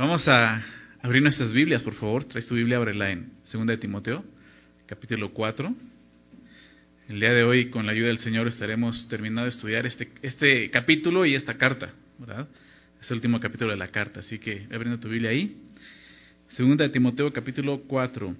Vamos a abrir nuestras Biblias, por favor. Traes tu Biblia, ábrela en 2 de Timoteo, capítulo 4. El día de hoy, con la ayuda del Señor, estaremos terminando de estudiar este, este capítulo y esta carta, ¿verdad? Es el último capítulo de la carta, así que abriendo tu Biblia ahí. 2 de Timoteo, capítulo 4.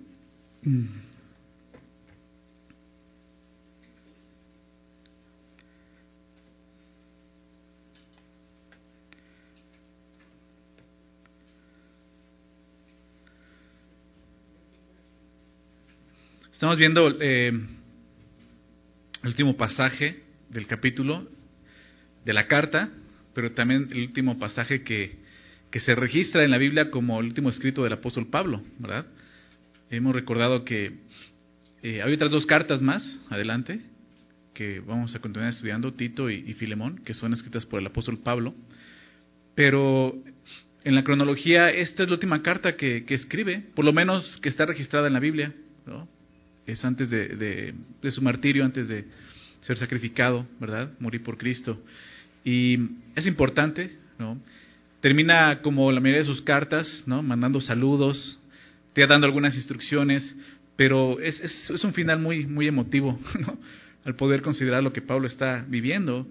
Estamos viendo eh, el último pasaje del capítulo de la carta, pero también el último pasaje que, que se registra en la Biblia como el último escrito del apóstol Pablo, ¿verdad? Hemos recordado que eh, hay otras dos cartas más adelante que vamos a continuar estudiando, Tito y, y Filemón, que son escritas por el apóstol Pablo, pero en la cronología esta es la última carta que, que escribe, por lo menos que está registrada en la Biblia, ¿no? Es antes de, su martirio, antes de ser sacrificado, ¿verdad? Morir por Cristo. Y es importante, ¿no? Termina como la mayoría de sus cartas, ¿no? Mandando saludos, te dando algunas instrucciones, pero es, es, un final muy, muy emotivo, ¿no? Al poder considerar lo que Pablo está viviendo.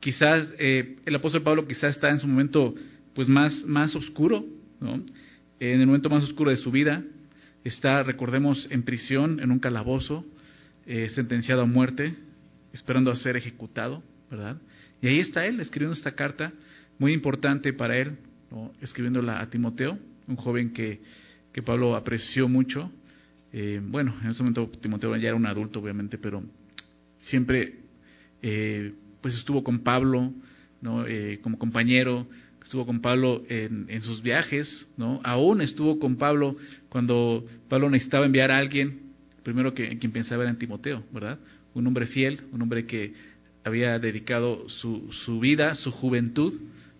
Quizás eh, el apóstol Pablo quizás está en su momento pues más, más oscuro, ¿no? En el momento más oscuro de su vida, está, recordemos, en prisión, en un calabozo, eh, sentenciado a muerte, esperando a ser ejecutado, ¿verdad? Y ahí está él, escribiendo esta carta, muy importante para él, escribiéndola a Timoteo, un joven que, que Pablo apreció mucho. Eh, bueno, en ese momento Timoteo ya era un adulto, obviamente, pero siempre eh, pues estuvo con Pablo, ¿no? como compañero, estuvo con Pablo en, en, sus viajes, ¿no? Aún estuvo con Pablo cuando Pablo necesitaba enviar a alguien, primero que quien pensaba era en Timoteo, ¿verdad? Un hombre fiel, un hombre que había dedicado su, su vida, su juventud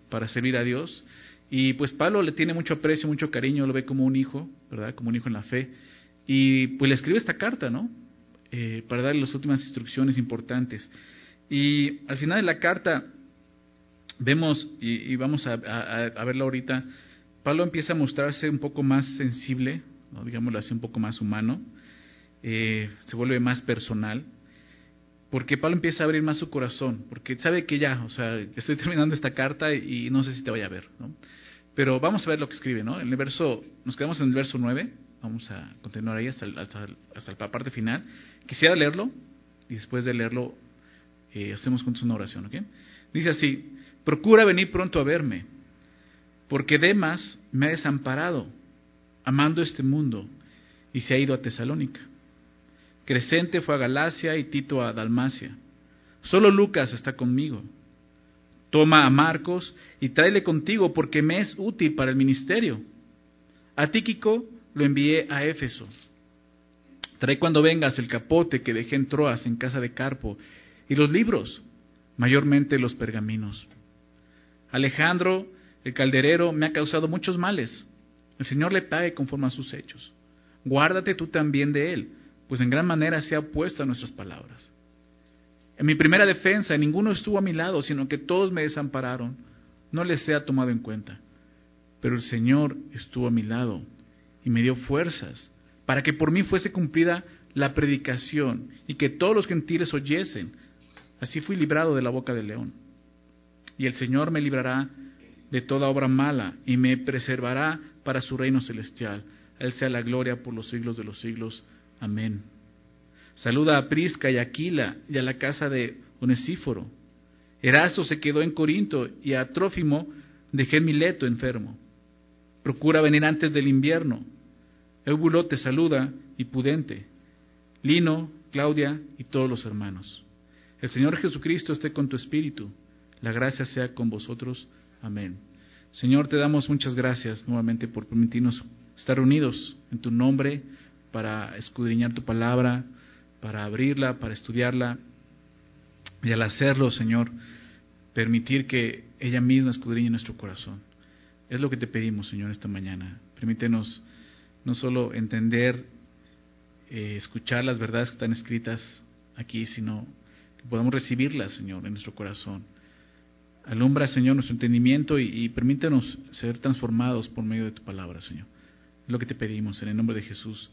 para servir a Dios. Y pues Pablo le tiene mucho aprecio, mucho cariño, lo ve como un hijo, ¿verdad? Como un hijo en la fe. Y pues le escribe esta carta, ¿no? Eh, para darle las últimas instrucciones importantes. Y al final de la carta, vemos, y, vamos a, verlo ahorita, Pablo empieza a mostrarse un poco más sensible, digámoslo así, un poco más humano, eh, se vuelve más personal, porque Pablo empieza a abrir más su corazón, porque sabe que ya, o sea, estoy terminando esta carta y, no sé si te vaya a ver, ¿no? Pero vamos a ver lo que escribe, ¿no? En el verso, nos quedamos en el verso 9, vamos a continuar ahí hasta, hasta, hasta la parte final. Quisiera leerlo y después de leerlo eh, hacemos juntos una oración, ¿ok? Dice así, Procura venir pronto a verme, porque Demas me ha desamparado, amando este mundo, y se ha ido a Tesalónica. Crescente fue a Galacia y Tito a Dalmacia. Solo Lucas está conmigo. Toma a Marcos y tráele contigo porque me es útil para el ministerio. A Tíquico lo envié a Éfeso. Trae cuando vengas el capote que dejé en Troas en casa de Carpo y los libros, mayormente los pergaminos. Alejandro, el calderero, me ha causado muchos males. El Señor le pague conforme a sus hechos. Guárdate tú también de él, pues en gran manera se ha opuesto a nuestras palabras. En mi primera defensa ninguno estuvo a mi lado, sino que todos me desampararon. No les sea tomado en cuenta. Pero el Señor estuvo a mi lado y me dio fuerzas para que por mí fuese cumplida la predicación y que todos los gentiles oyesen. Así fui librado de la boca del león y el Señor me librará de toda obra mala y me preservará para su reino celestial. él sea la gloria por los siglos de los siglos. Amén. Saluda a Prisca y Aquila y a la casa de Onesíforo. Eraso se quedó en Corinto y a Trófimo dejé Mileto enfermo. Procura venir antes del invierno. Eubulo te saluda y Pudente, Lino, Claudia y todos los hermanos. El Señor Jesucristo esté con tu espíritu. La gracia sea con vosotros. Amén. Señor, te damos muchas gracias nuevamente por permitirnos estar reunidos en tu nombre para escudriñar tu palabra, para abrirla, para estudiarla. Y al hacerlo, Señor, permitir que ella misma escudriñe nuestro corazón. Es lo que te pedimos, Señor, esta mañana. Permítenos no solo entender, eh, escuchar las verdades que están escritas aquí, sino que podamos recibirlas, Señor, en nuestro corazón Alumbra, Señor, nuestro entendimiento y, y, permítenos ser transformados por medio de tu palabra, Señor. Es lo que te pedimos en el nombre de Jesús.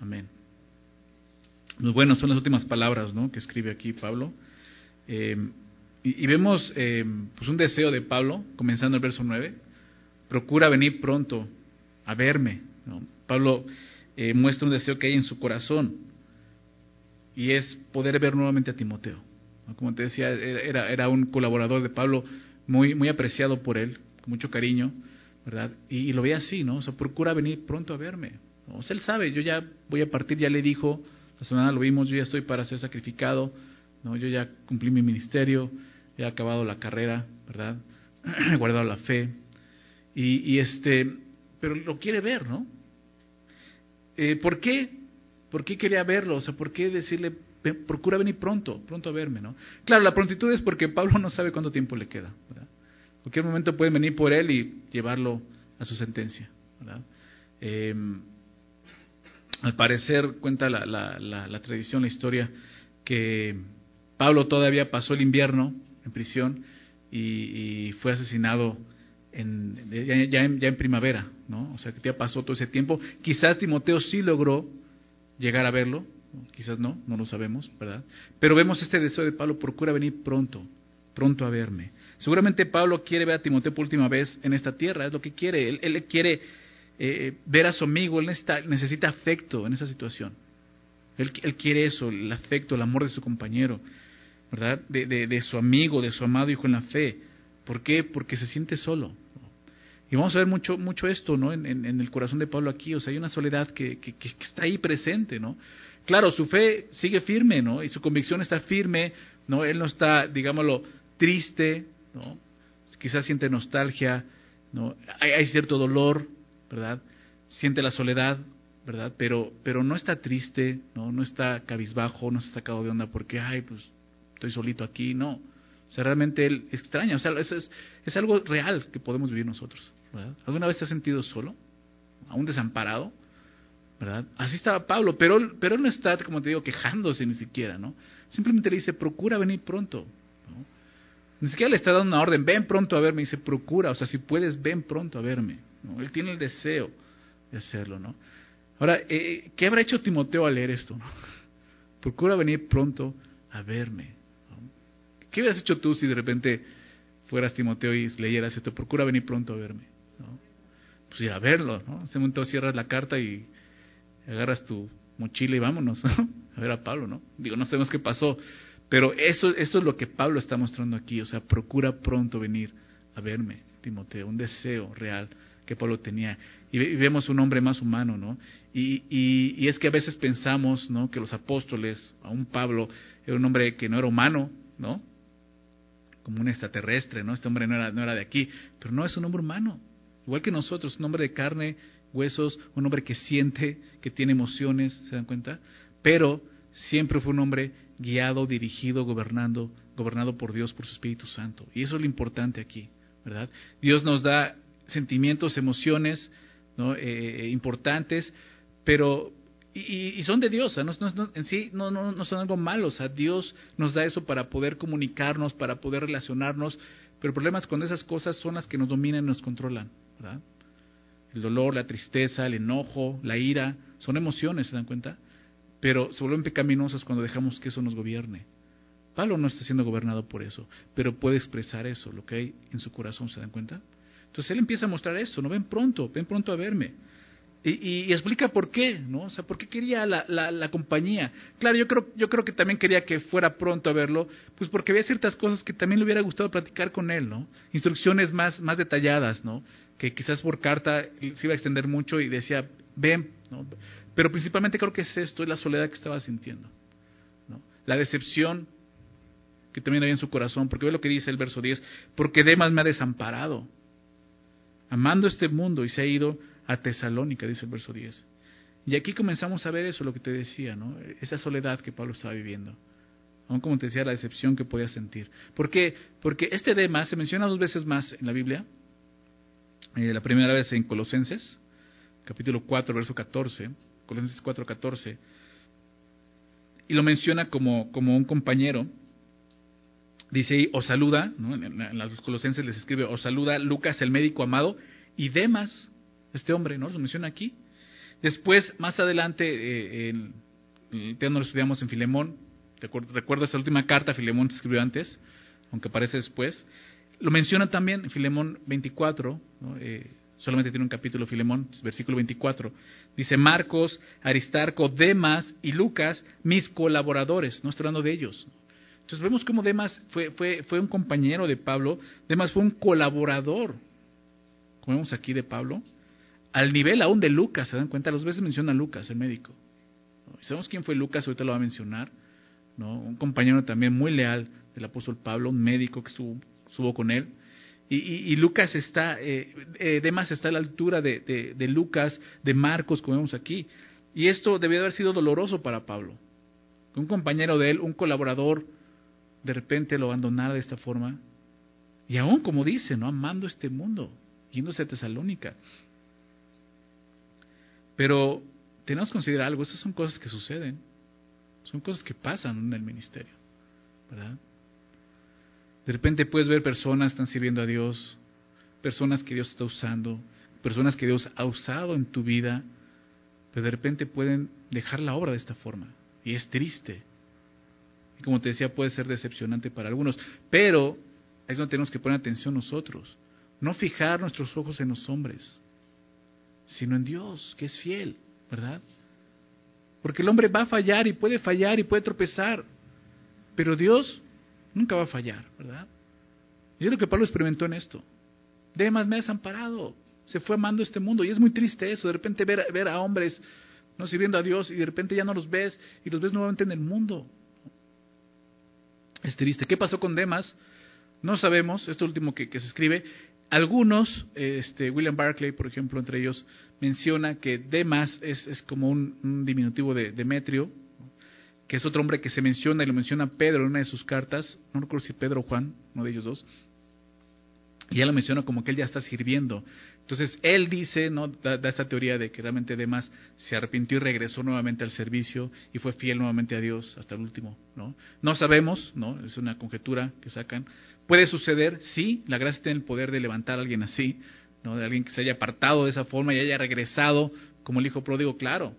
Amén. Pues bueno, son las últimas palabras ¿no? que escribe aquí Pablo. Eh, y, vemos eh, pues un deseo de Pablo, comenzando el verso 9. Procura venir pronto a verme. Pablo eh, muestra un deseo que hay en su corazón y es poder ver nuevamente a Timoteo. Como te decía, era, era un colaborador de Pablo muy, muy apreciado por él, con mucho cariño, ¿verdad? Y, lo ve así, ¿no? O sea, procura venir pronto a verme. O sea, él sabe, yo ya voy a partir, ya le dijo, la semana lo vimos, yo ya estoy para ser sacrificado, ¿no? Yo ya cumplí mi ministerio, he acabado la carrera, ¿verdad? He guardado la fe. Y, y, este, pero lo quiere ver, ¿no? Eh, ¿Por qué? ¿Por qué quería verlo? O sea, ¿por qué decirle, procura venir pronto, pronto a verme, ¿no? Claro, la prontitud es porque Pablo no sabe cuánto tiempo le queda. Cualquier momento pueden venir por él y llevarlo a su sentencia, ¿verdad? Eh, al parecer, cuenta la, la, la, tradición, la historia, que Pablo todavía pasó el invierno en prisión y, y fue asesinado en, ya, ya, en, ya, en, primavera, ¿no? O sea, que ya pasó todo ese tiempo. Quizás Timoteo sí logró llegar a verlo, quizás no, no lo sabemos, ¿verdad? Pero vemos este deseo de Pablo, procura venir pronto, pronto a verme. Seguramente Pablo quiere ver a Timoteo por última vez en esta tierra, es lo que quiere. Él, él quiere eh, ver a su amigo, él necesita, necesita afecto en esa situación. Él, él, quiere eso, el afecto, el amor de su compañero, ¿verdad? De, de, de, su amigo, de su amado hijo en la fe. ¿Por qué? Porque se siente solo. Y vamos a ver mucho, mucho esto, ¿no? En, el corazón de Pablo aquí, o sea, hay una soledad que, que, que, está ahí presente, ¿no? Claro, su fe sigue firme, ¿no? Y su convicción está firme, ¿no? Él no está, digámoslo, triste, ¿no? Quizás siente nostalgia, ¿no? Hay, hay cierto dolor, ¿verdad? Siente la soledad, ¿verdad? Pero, pero no está triste, ¿no? No está cabizbajo, no está sacado de onda porque, ay, pues estoy solito aquí, no. O sea, realmente él extraña, o sea, eso es, es algo real que podemos vivir nosotros. ¿Alguna vez te has sentido solo? ¿Aún desamparado? ¿Verdad? Así estaba Pablo, pero, pero él no está, como te digo, quejándose ni siquiera, ¿no? Simplemente le dice, procura venir pronto, ¿no? Ni siquiera le está dando una orden, ven pronto a verme, dice, procura, o sea, si puedes, ven pronto a verme. Él tiene el deseo de hacerlo, ¿no? Ahora, eh, ¿qué habrá hecho Timoteo al leer esto? Procura venir pronto a verme. ¿Qué hubieras hecho tú si de repente fueras Timoteo y leyeras esto? Procura venir pronto a verme. ¿no? Pues ir a verlo, ¿no? En ese momento cierras la carta y agarras tu mochila y vámonos, ¿no? A ver a Pablo, ¿no? Digo, no sabemos qué pasó, pero eso, eso es lo que Pablo está mostrando aquí, o sea, procura pronto venir a verme, Timoteo, un deseo real que Pablo tenía. Y, y vemos un hombre más humano, ¿no? Y, y, y, es que a veces pensamos, ¿no? Que los apóstoles, aún Pablo, era un hombre que no era humano, ¿no? Como un extraterrestre, ¿no? Este hombre no era, no era de aquí, pero no es un hombre humano, igual que nosotros, un hombre de carne, huesos, un hombre que siente, que tiene emociones, ¿se dan cuenta? Pero siempre fue un hombre guiado, dirigido, gobernando, gobernado por Dios, por su Espíritu Santo. Y eso es lo importante aquí, ¿verdad? Dios nos da sentimientos, emociones ¿no? eh, importantes, pero y, y, son de Dios, no, en sí no, no, no son algo malo, o sea, Dios nos da eso para poder comunicarnos, para poder relacionarnos, pero el problema es cuando esas cosas son las que nos dominan y nos controlan, ¿verdad? El dolor, la tristeza, el enojo, la ira, son emociones, ¿se dan cuenta? Pero se vuelven pecaminosas cuando dejamos que eso nos gobierne. Pablo no está siendo gobernado por eso, pero puede expresar eso, lo que hay en su corazón, ¿se dan cuenta? Entonces él empieza a mostrar eso, no ven pronto, ven pronto a verme. Y, y, explica por qué, ¿no? O sea, por qué quería la, compañía. Claro, yo creo, yo creo que también quería que fuera pronto a verlo, pues porque había ciertas cosas que también le hubiera gustado platicar con él, ¿no? Instrucciones más, más detalladas, ¿no? Que quizás por carta se iba a extender mucho y decía, ven, ¿no? Pero principalmente creo que es esto, es la soledad que estaba sintiendo, ¿no? La decepción que también había en su corazón, porque ve lo que dice el verso 10, porque Demas me ha desamparado, amando este mundo y se ha ido a Tesalónica, dice el verso 10. Y aquí comenzamos a ver eso, lo que te decía, ¿no? Esa soledad que Pablo estaba viviendo. Aún como te decía, la decepción que podía sentir. ¿Por qué? Porque este Demas se menciona dos veces más en la Biblia. Eh, la primera vez en Colosenses, capítulo 4, verso 14. Colosenses 4, 14. Y lo menciona como, como un compañero dice ahí, os saluda, en, los colosenses les escribe, os saluda Lucas el médico amado y Demas, este hombre, ¿no? Lo menciona aquí. Después, más adelante, eh, en, el lo estudiamos en Filemón, recuerdo esta última carta, Filemón escribió antes, aunque aparece después. Lo menciona también en Filemón 24, eh, solamente tiene un capítulo Filemón, versículo 24. Dice Marcos, Aristarco, Demas y Lucas, mis colaboradores, no estoy hablando de ellos. Entonces vemos cómo Demas fue, fue, fue un compañero de Pablo, Demas fue un colaborador, como vemos aquí de Pablo, al nivel aún de Lucas, ¿se dan cuenta? Las veces menciona a Lucas, el médico. Sabemos quién fue Lucas, ahorita lo va a mencionar, ¿no? Un compañero también muy leal del apóstol Pablo, un médico que estuvo, con él. Y, Lucas está, eh, eh, Demas está a la altura de, de, Lucas, de Marcos, como vemos aquí. Y esto debió haber sido doloroso para Pablo. Que un compañero de él, un colaborador, de repente lo abandonara de esta forma. Y aún, como dice, ¿no? Amando este mundo, yéndose a Tesalónica. Pero tenemos que considerar algo, esas son cosas que suceden, son cosas que pasan en el ministerio. De repente puedes ver personas que están sirviendo a Dios, personas que Dios está usando, personas que Dios ha usado en tu vida, pero de repente pueden dejar la obra de esta forma. Y es triste. Y como te decía, puede ser decepcionante para algunos. Pero es donde tenemos que poner atención nosotros. No fijar nuestros ojos en los hombres, sino en Dios, que es fiel, ¿verdad? Porque el hombre va a fallar y puede fallar y puede tropezar. Pero Dios nunca va a fallar, ¿verdad? Y es lo que Pablo experimentó en esto. Demas me ha desamparado, se fue amando este mundo y es muy triste eso, de repente ver, ver a hombres no sirviendo a Dios y de repente ya no los ves y los ves nuevamente en el mundo. Es triste. ¿Qué pasó con Demas? No sabemos, esto último que, se escribe. Algunos, este, William Barclay, por ejemplo, entre ellos, menciona que Demas es, es como un, diminutivo de Demetrio, que es otro hombre que se menciona y lo menciona Pedro en una de sus cartas, no recuerdo si Pedro o Juan, uno de ellos dos, y él lo menciona como que él ya está sirviendo. Entonces, él dice, ¿no? Da, esta teoría de que realmente Demas se arrepintió y regresó nuevamente al servicio y fue fiel nuevamente a Dios hasta el último, ¿no? No sabemos, ¿no? Es una conjetura que sacan. Puede suceder, sí, la gracia tiene el poder de levantar a alguien así, ¿no? De alguien que se haya apartado de esa forma y haya regresado como el hijo pródigo, claro,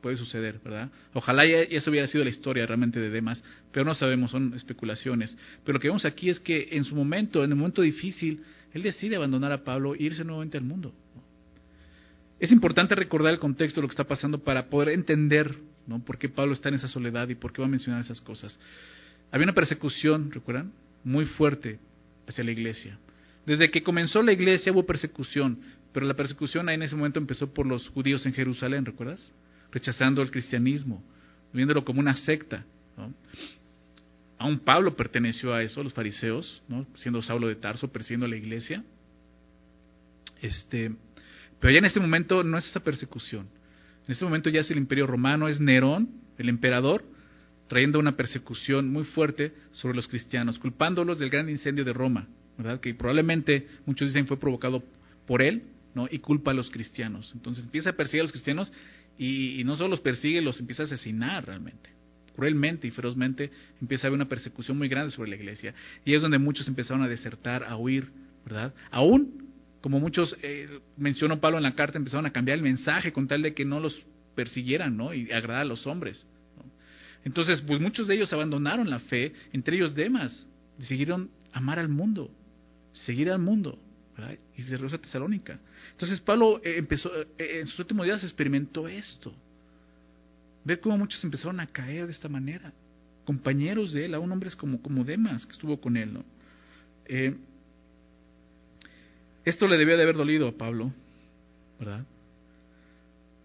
puede suceder, ¿verdad? Ojalá ya, eso hubiera sido la historia realmente de Demas, pero no sabemos, son especulaciones. Pero lo que vemos aquí es que en su momento, en el momento difícil, él decide abandonar a Pablo e irse nuevamente al mundo. Es importante recordar el contexto de lo que está pasando para poder entender ¿no? por qué Pablo está en esa soledad y por qué va a mencionar esas cosas. Había una persecución, ¿recuerdan? Muy fuerte hacia la iglesia. Desde que comenzó la iglesia hubo persecución, pero la persecución ahí en ese momento empezó por los judíos en Jerusalén, ¿recuerdas? rechazando el cristianismo, viéndolo como una secta. ¿no? Aún Pablo perteneció a eso, los fariseos, ¿no? siendo Saulo de Tarso, persiguiendo a la iglesia. Este, pero ya en este momento no es esa persecución. En este momento ya es el imperio romano, es Nerón, el emperador, trayendo una persecución muy fuerte sobre los cristianos, culpándolos del gran incendio de Roma, ¿verdad? Que probablemente muchos dicen fue provocado por él, ¿no? Y culpa a los cristianos. Entonces empieza a perseguir a los cristianos y, no solo los persigue, los empieza a asesinar realmente. Cruelmente y ferozmente empieza a haber una persecución muy grande sobre la iglesia. Y es donde muchos empezaron a desertar, a huir, ¿verdad? Aún, como muchos eh, mencionó Pablo en la carta, empezaron a cambiar el mensaje con tal de que no los persiguieran, ¿no? Y agradar a los hombres. Entonces, pues muchos de ellos abandonaron la fe, entre ellos Demas, decidieron amar al mundo, seguir al mundo. Y se regresó a Tesalónica. Entonces Pablo eh, empezó, eh, eh, en sus últimos días experimentó esto. Ve cómo muchos empezaron a caer de esta manera. Compañeros de él, aún hombres como, como Demas, que estuvo con él. ¿no? esto le debió de haber dolido a Pablo, ¿verdad?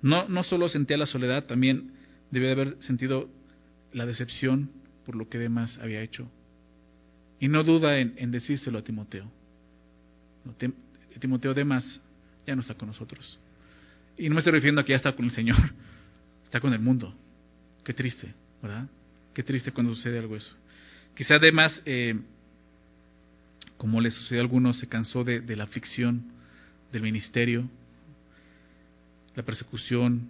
No, no solo sentía la soledad, también debió de haber sentido la decepción por lo que Demas había hecho. Y no duda en, decírselo a Timoteo. Timoteo Demas ya no está con nosotros. Y no me estoy refiriendo a que ya está con el Señor, está con el mundo. Qué triste, ¿verdad? Qué triste cuando sucede algo eso. Quizá Demas, eh, como le sucedió a algunos, se cansó de la aflicción del ministerio, la persecución,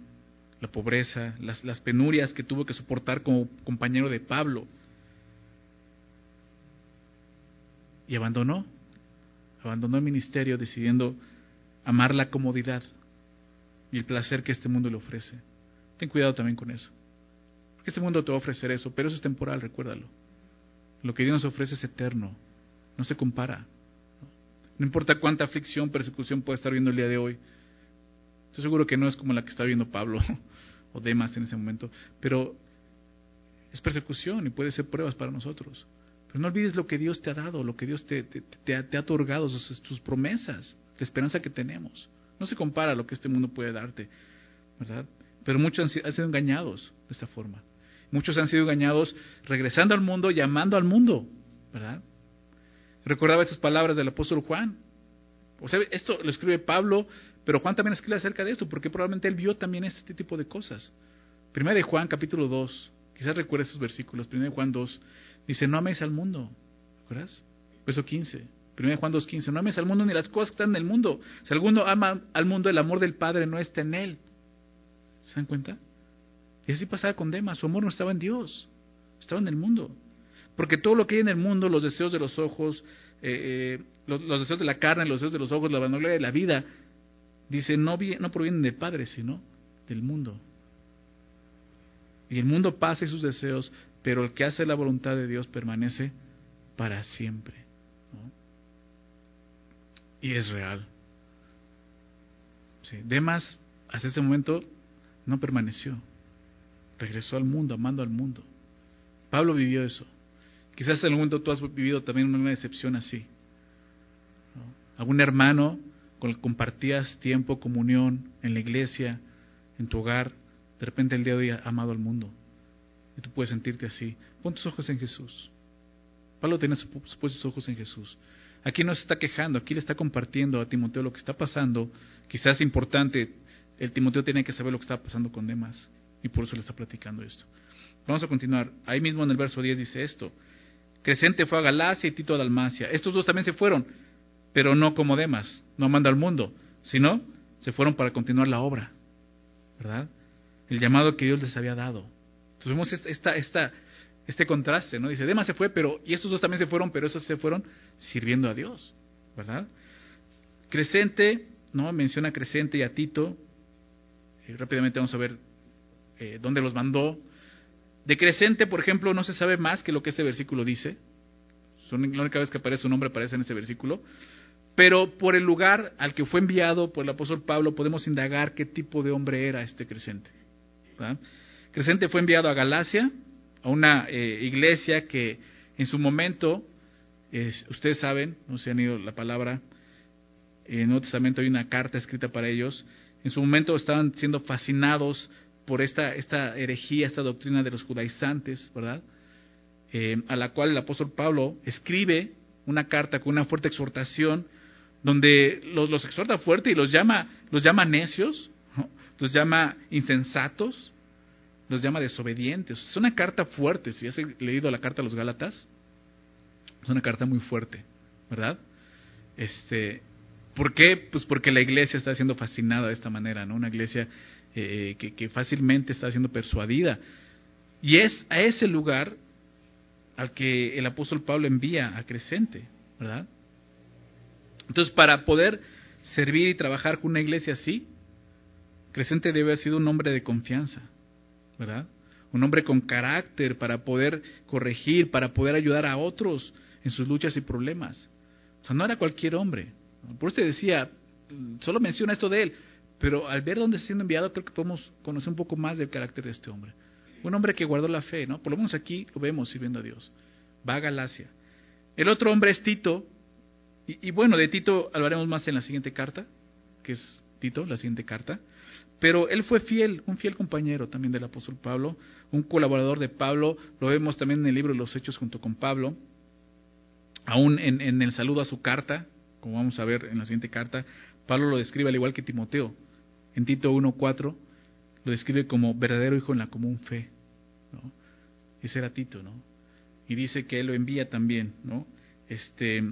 la pobreza, las, las penurias que tuvo que soportar como compañero de Pablo. y abandonó, abandonó el ministerio decidiendo amar la comodidad y el placer que este mundo le ofrece. Ten cuidado también con eso. Porque este mundo te va a ofrecer eso, pero eso es temporal, recuérdalo. Lo que Dios nos ofrece es eterno, no se compara. No importa cuánta aflicción, persecución pueda estar viendo el día de hoy. Estoy seguro que no es como la que está viendo Pablo o Demas en ese momento, pero es persecución y puede ser pruebas para nosotros. Pero no olvides lo que Dios te ha dado, lo que Dios te, ha, otorgado, sus, promesas, la esperanza que tenemos. No se compara a lo que este mundo puede darte, ¿verdad? Pero muchos han, sido engañados de esta forma. Muchos han sido engañados regresando al mundo, llamando al mundo, ¿verdad? Recordaba estas palabras del apóstol Juan. O sea, esto lo escribe Pablo, pero Juan también escribe acerca de esto, porque probablemente él vio también este tipo de cosas. Primera de Juan, capítulo 2, quizás recuerdes esos versículos. Primera de Juan 2, dice, no ames al mundo. ¿Recuerdas? Verso 15. Primera de Juan 2, 15. No ames al mundo ni las cosas que están en el mundo. Si alguno ama al mundo, el amor del Padre no está en él. ¿Se dan cuenta? Y así pasaba con Demas. Su amor no estaba en Dios, estaba en el mundo. Porque todo lo que hay en el mundo, los deseos de los ojos, eh, eh, los, deseos de la carne, los deseos de los ojos, la vanagloria de la vida, dice, no, no provienen del Padre, sino del mundo. Y el mundo pasa y sus deseos, pero el que hace la voluntad de Dios permanece para siempre. Y es real. Sí. Hasta ese momento, no permaneció. Regresó al mundo, amando al mundo. Pablo vivió eso. Quizás en algún momento tú has vivido también una decepción así. Algún hermano compartías tiempo, comunión en la iglesia, en tu hogar, de repente el día de hoy ha amado al mundo. Y tú puedes sentirte así. Pon tus ojos en Jesús. Pablo tiene puestos sus ojos en Jesús. Aquí no se está quejando, aquí le está compartiendo a Timoteo lo que está pasando. Quizás importante, el Timoteo tiene que saber lo que está pasando con demás. Y por eso le está platicando esto. Vamos a continuar. Ahí mismo en el verso 10 dice esto. Crescente fue a Galacia y Tito a Dalmacia. Estos dos también se fueron, pero no como Demas, no manda al mundo, sino se fueron para continuar la obra, ¿verdad? El llamado que Dios les había dado. Entonces vemos esta, esta, este contraste, ¿no? Dice, Demas se fue, pero, y estos dos también se fueron, pero esos se fueron sirviendo a Dios, ¿verdad? Crescente, ¿no? Menciona a Crescente y a Tito. Eh, rápidamente vamos a ver eh, dónde los mandó. De Crescente, por ejemplo, no se sabe más que lo que este versículo dice. La única vez que aparece su nombre aparece en ese versículo. Pero por el lugar al que fue enviado por el apóstol Pablo podemos indagar qué tipo de hombre era este Crescente. Crescente fue enviado a Galacia, a una eh, iglesia que en su momento, ustedes saben, no se han ido la palabra, en Nuevo Testamento hay una carta escrita para ellos, en su momento estaban siendo fascinados por esta, esta herejía, esta doctrina de los judaizantes, ¿verdad? Eh, a la cual el apóstol Pablo escribe una carta con una fuerte exhortación, donde los, los exhorta fuerte y los llama, los llama necios, los llama insensatos, los llama desobedientes. Es una carta fuerte, si has leído la carta a los Gálatas, es una carta muy fuerte, ¿verdad? Este, ¿Por qué? Pues porque la iglesia está siendo fascinada de esta manera, ¿no? Una iglesia eh, que, fácilmente está siendo persuadida. Y es a ese lugar al que el apóstol Pablo envía a Crescente, ¿verdad? Entonces, para poder servir y trabajar con una iglesia así, Crescente debe haber sido un hombre de confianza, ¿verdad? Un hombre con carácter para poder corregir, para poder ayudar a otros en sus luchas y problemas. O sea, no era cualquier hombre. Por eso te decía, solo menciona esto de él, pero al ver dónde está siendo enviado, creo que podemos conocer un poco más del carácter de este hombre. Un hombre que guardó la fe, ¿no? Por lo menos aquí lo vemos sirviendo a Dios. Va a Galacia. El otro hombre es Tito. Y, bueno, de Tito hablaremos más en la siguiente carta, que es Tito, la siguiente carta. Pero él fue fiel, un fiel compañero también del apóstol Pablo, un colaborador de Pablo. Lo vemos también en el libro de los Hechos junto con Pablo. Aún en, en el saludo a su carta, como vamos a ver en la siguiente carta, Pablo lo describe al igual que Timoteo en Tito 1.4 lo describe como verdadero hijo en la común fe. ¿no? Ese era Tito, ¿no? Y dice que él lo envía también, ¿no? Este,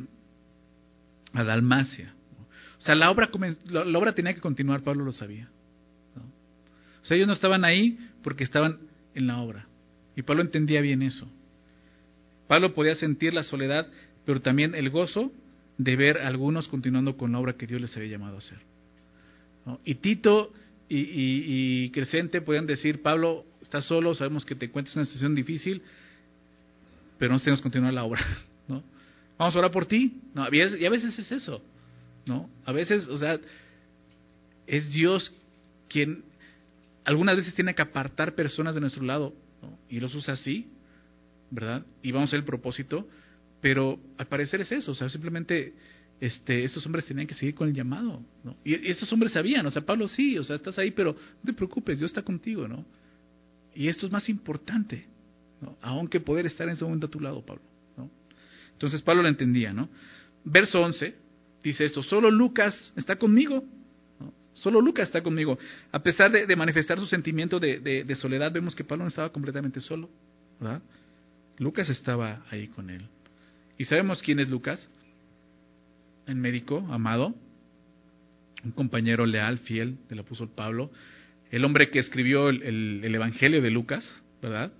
a Dalmacia. O sea, la obra, la, obra tenía que continuar, Pablo lo sabía. ¿no? O sea, ellos no estaban ahí porque estaban en la obra. Y Pablo entendía bien eso. Pablo podía sentir la soledad, pero también el gozo de ver a algunos continuando con la obra que Dios les había llamado a hacer. Y Tito y, y, y, Crescente podían decir, Pablo, estás solo, sabemos que te encuentras en una situación difícil, pero no tenemos que continuar la obra. Vamos a orar por ti. No, y a veces es eso. ¿no? A veces, o sea, es Dios quien algunas veces tiene que apartar personas de nuestro lado, ¿no? y los usa así, ¿verdad? Y vamos a el propósito, pero al parecer es eso, o sea, simplemente este, estos hombres tenían que seguir con el llamado, ¿no? Y, estos hombres sabían, o sea, Pablo sí, o sea, estás ahí, pero no te preocupes, Dios está contigo, ¿no? Y esto es más importante, ¿no? Aunque poder estar en ese momento a tu lado, Pablo. Entonces Pablo lo entendía, ¿no? Verso 11 dice esto, solo Lucas está conmigo, Solo Lucas está conmigo. A pesar de, manifestar su sentimiento de, soledad, vemos que Pablo no estaba completamente solo. ¿verdad? Lucas estaba ahí con él. ¿Y sabemos quién es Lucas? El médico amado, un compañero leal, fiel del apóstol Pablo, el hombre que escribió el, el Evangelio de Lucas, ¿verdad?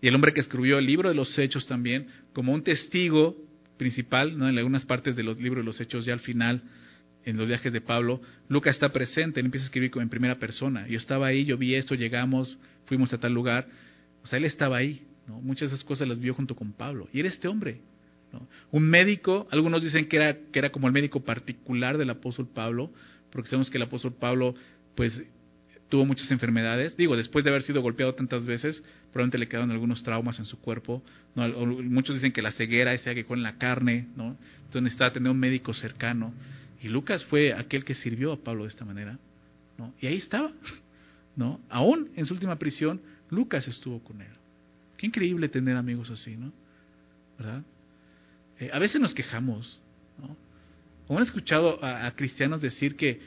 Y el hombre que escribió el libro de los Hechos también, como un testigo principal, ¿no? en algunas partes de los libros de los Hechos, ya al final en los viajes de Pablo, Lucas está presente, él empieza a escribir en primera persona. Yo estaba ahí, yo vi esto, llegamos, fuimos a tal lugar. O sea, él estaba ahí. Muchas de esas cosas las vio junto con Pablo. Y era este hombre. Un médico, algunos dicen que era, que era como el médico particular del apóstol Pablo, porque sabemos que el apóstol Pablo, pues, tuvo muchas enfermedades. Digo, después de haber sido golpeado tantas veces, probablemente le quedaron algunos traumas en su cuerpo. Muchos dicen que la ceguera ese que con la carne, ¿no? Entonces necesitaba tener un médico cercano. Y Lucas fue aquel que sirvió a Pablo de esta manera. Y ahí estaba. ¿no? Aún en su última prisión, Lucas estuvo con él. Qué increíble tener amigos así, ¿no? ¿Verdad? Eh, a veces nos quejamos. ¿no? O han escuchado a, cristianos decir que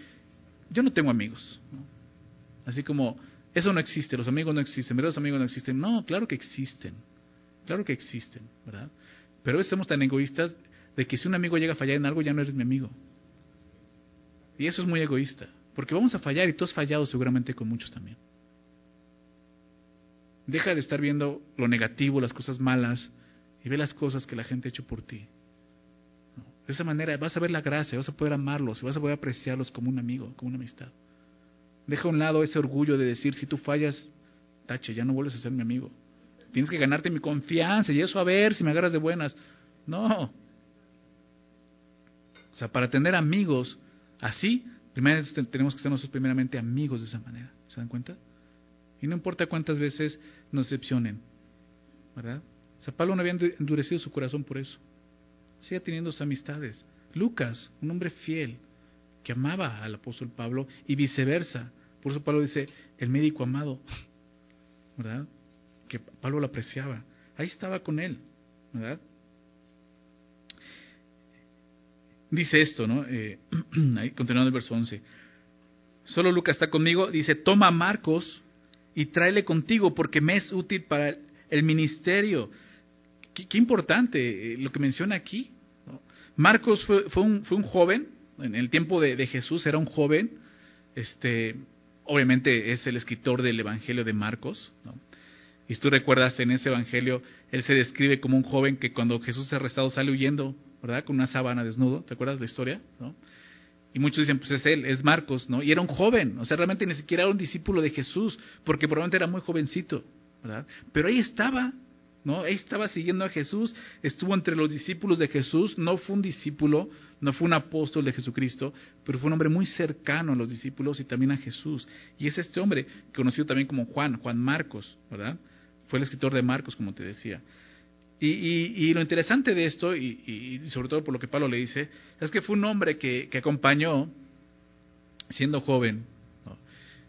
yo no tengo amigos. Así como, eso no existe, los amigos no existen, ¿verdad? Los amigos no existen. No, claro que existen. Claro que existen, ¿verdad? Pero estamos tan egoístas de que si un amigo llega a fallar en algo, ya no eres mi amigo. Y eso es muy egoísta, porque vamos a fallar y tú has fallado seguramente con muchos también. Deja de estar viendo lo negativo, las cosas malas, y ve las cosas que la gente ha hecho por ti. De esa manera vas a ver la gracia, vas a poder amarlos, vas a poder apreciarlos como un amigo, como una amistad. Deja a un lado ese orgullo de decir, si tú fallas, tache, ya no vuelves a ser mi amigo. Tienes que ganarte mi confianza y eso a ver si me agarras de buenas. No. O sea, para tener amigos Así, primero tenemos que ser nosotros primeramente amigos de esa manera. ¿Se dan cuenta? Y no importa cuántas veces nos decepcionen, ¿verdad? O sea, Pablo no había endurecido su corazón por eso. Sigue teniendo sus amistades. Lucas, un hombre fiel, que amaba al apóstol Pablo y viceversa. Por eso Pablo dice, el médico amado, ¿verdad? Que Pablo lo apreciaba. Ahí estaba con él, ¿verdad? dice esto, ¿no? Eh, ahí, continuando el verso 11. Solo Lucas está conmigo, dice, toma a Marcos y tráele contigo porque me es útil para el ministerio. Qué, importante eh, lo que menciona aquí. Marcos fue, fue, un, fue un joven, en el tiempo de, Jesús era un joven, este, obviamente es el escritor del Evangelio de Marcos, ¿no? Y tú recuerdas en ese Evangelio, él se describe como un joven que cuando Jesús es arrestado sale huyendo ¿verdad? Con una sábana desnudo, ¿te acuerdas la historia? ¿no? Y muchos dicen, pues es él, es Marcos, ¿no? Y era un joven, o sea, realmente ni siquiera era un discípulo de Jesús, porque probablemente era muy jovencito, ¿verdad? Pero ahí estaba, ¿no? Ahí estaba siguiendo a Jesús, estuvo entre los discípulos de Jesús, no fue un discípulo, no fue un apóstol de Jesucristo, pero fue un hombre muy cercano a los discípulos y también a Jesús. Y es este hombre, conocido también como Juan, Juan Marcos, ¿verdad? Fue el escritor de Marcos, como te decía. Y, lo interesante de esto, y, sobre todo por lo que Pablo le dice, es que fue un hombre que, acompañó, siendo joven,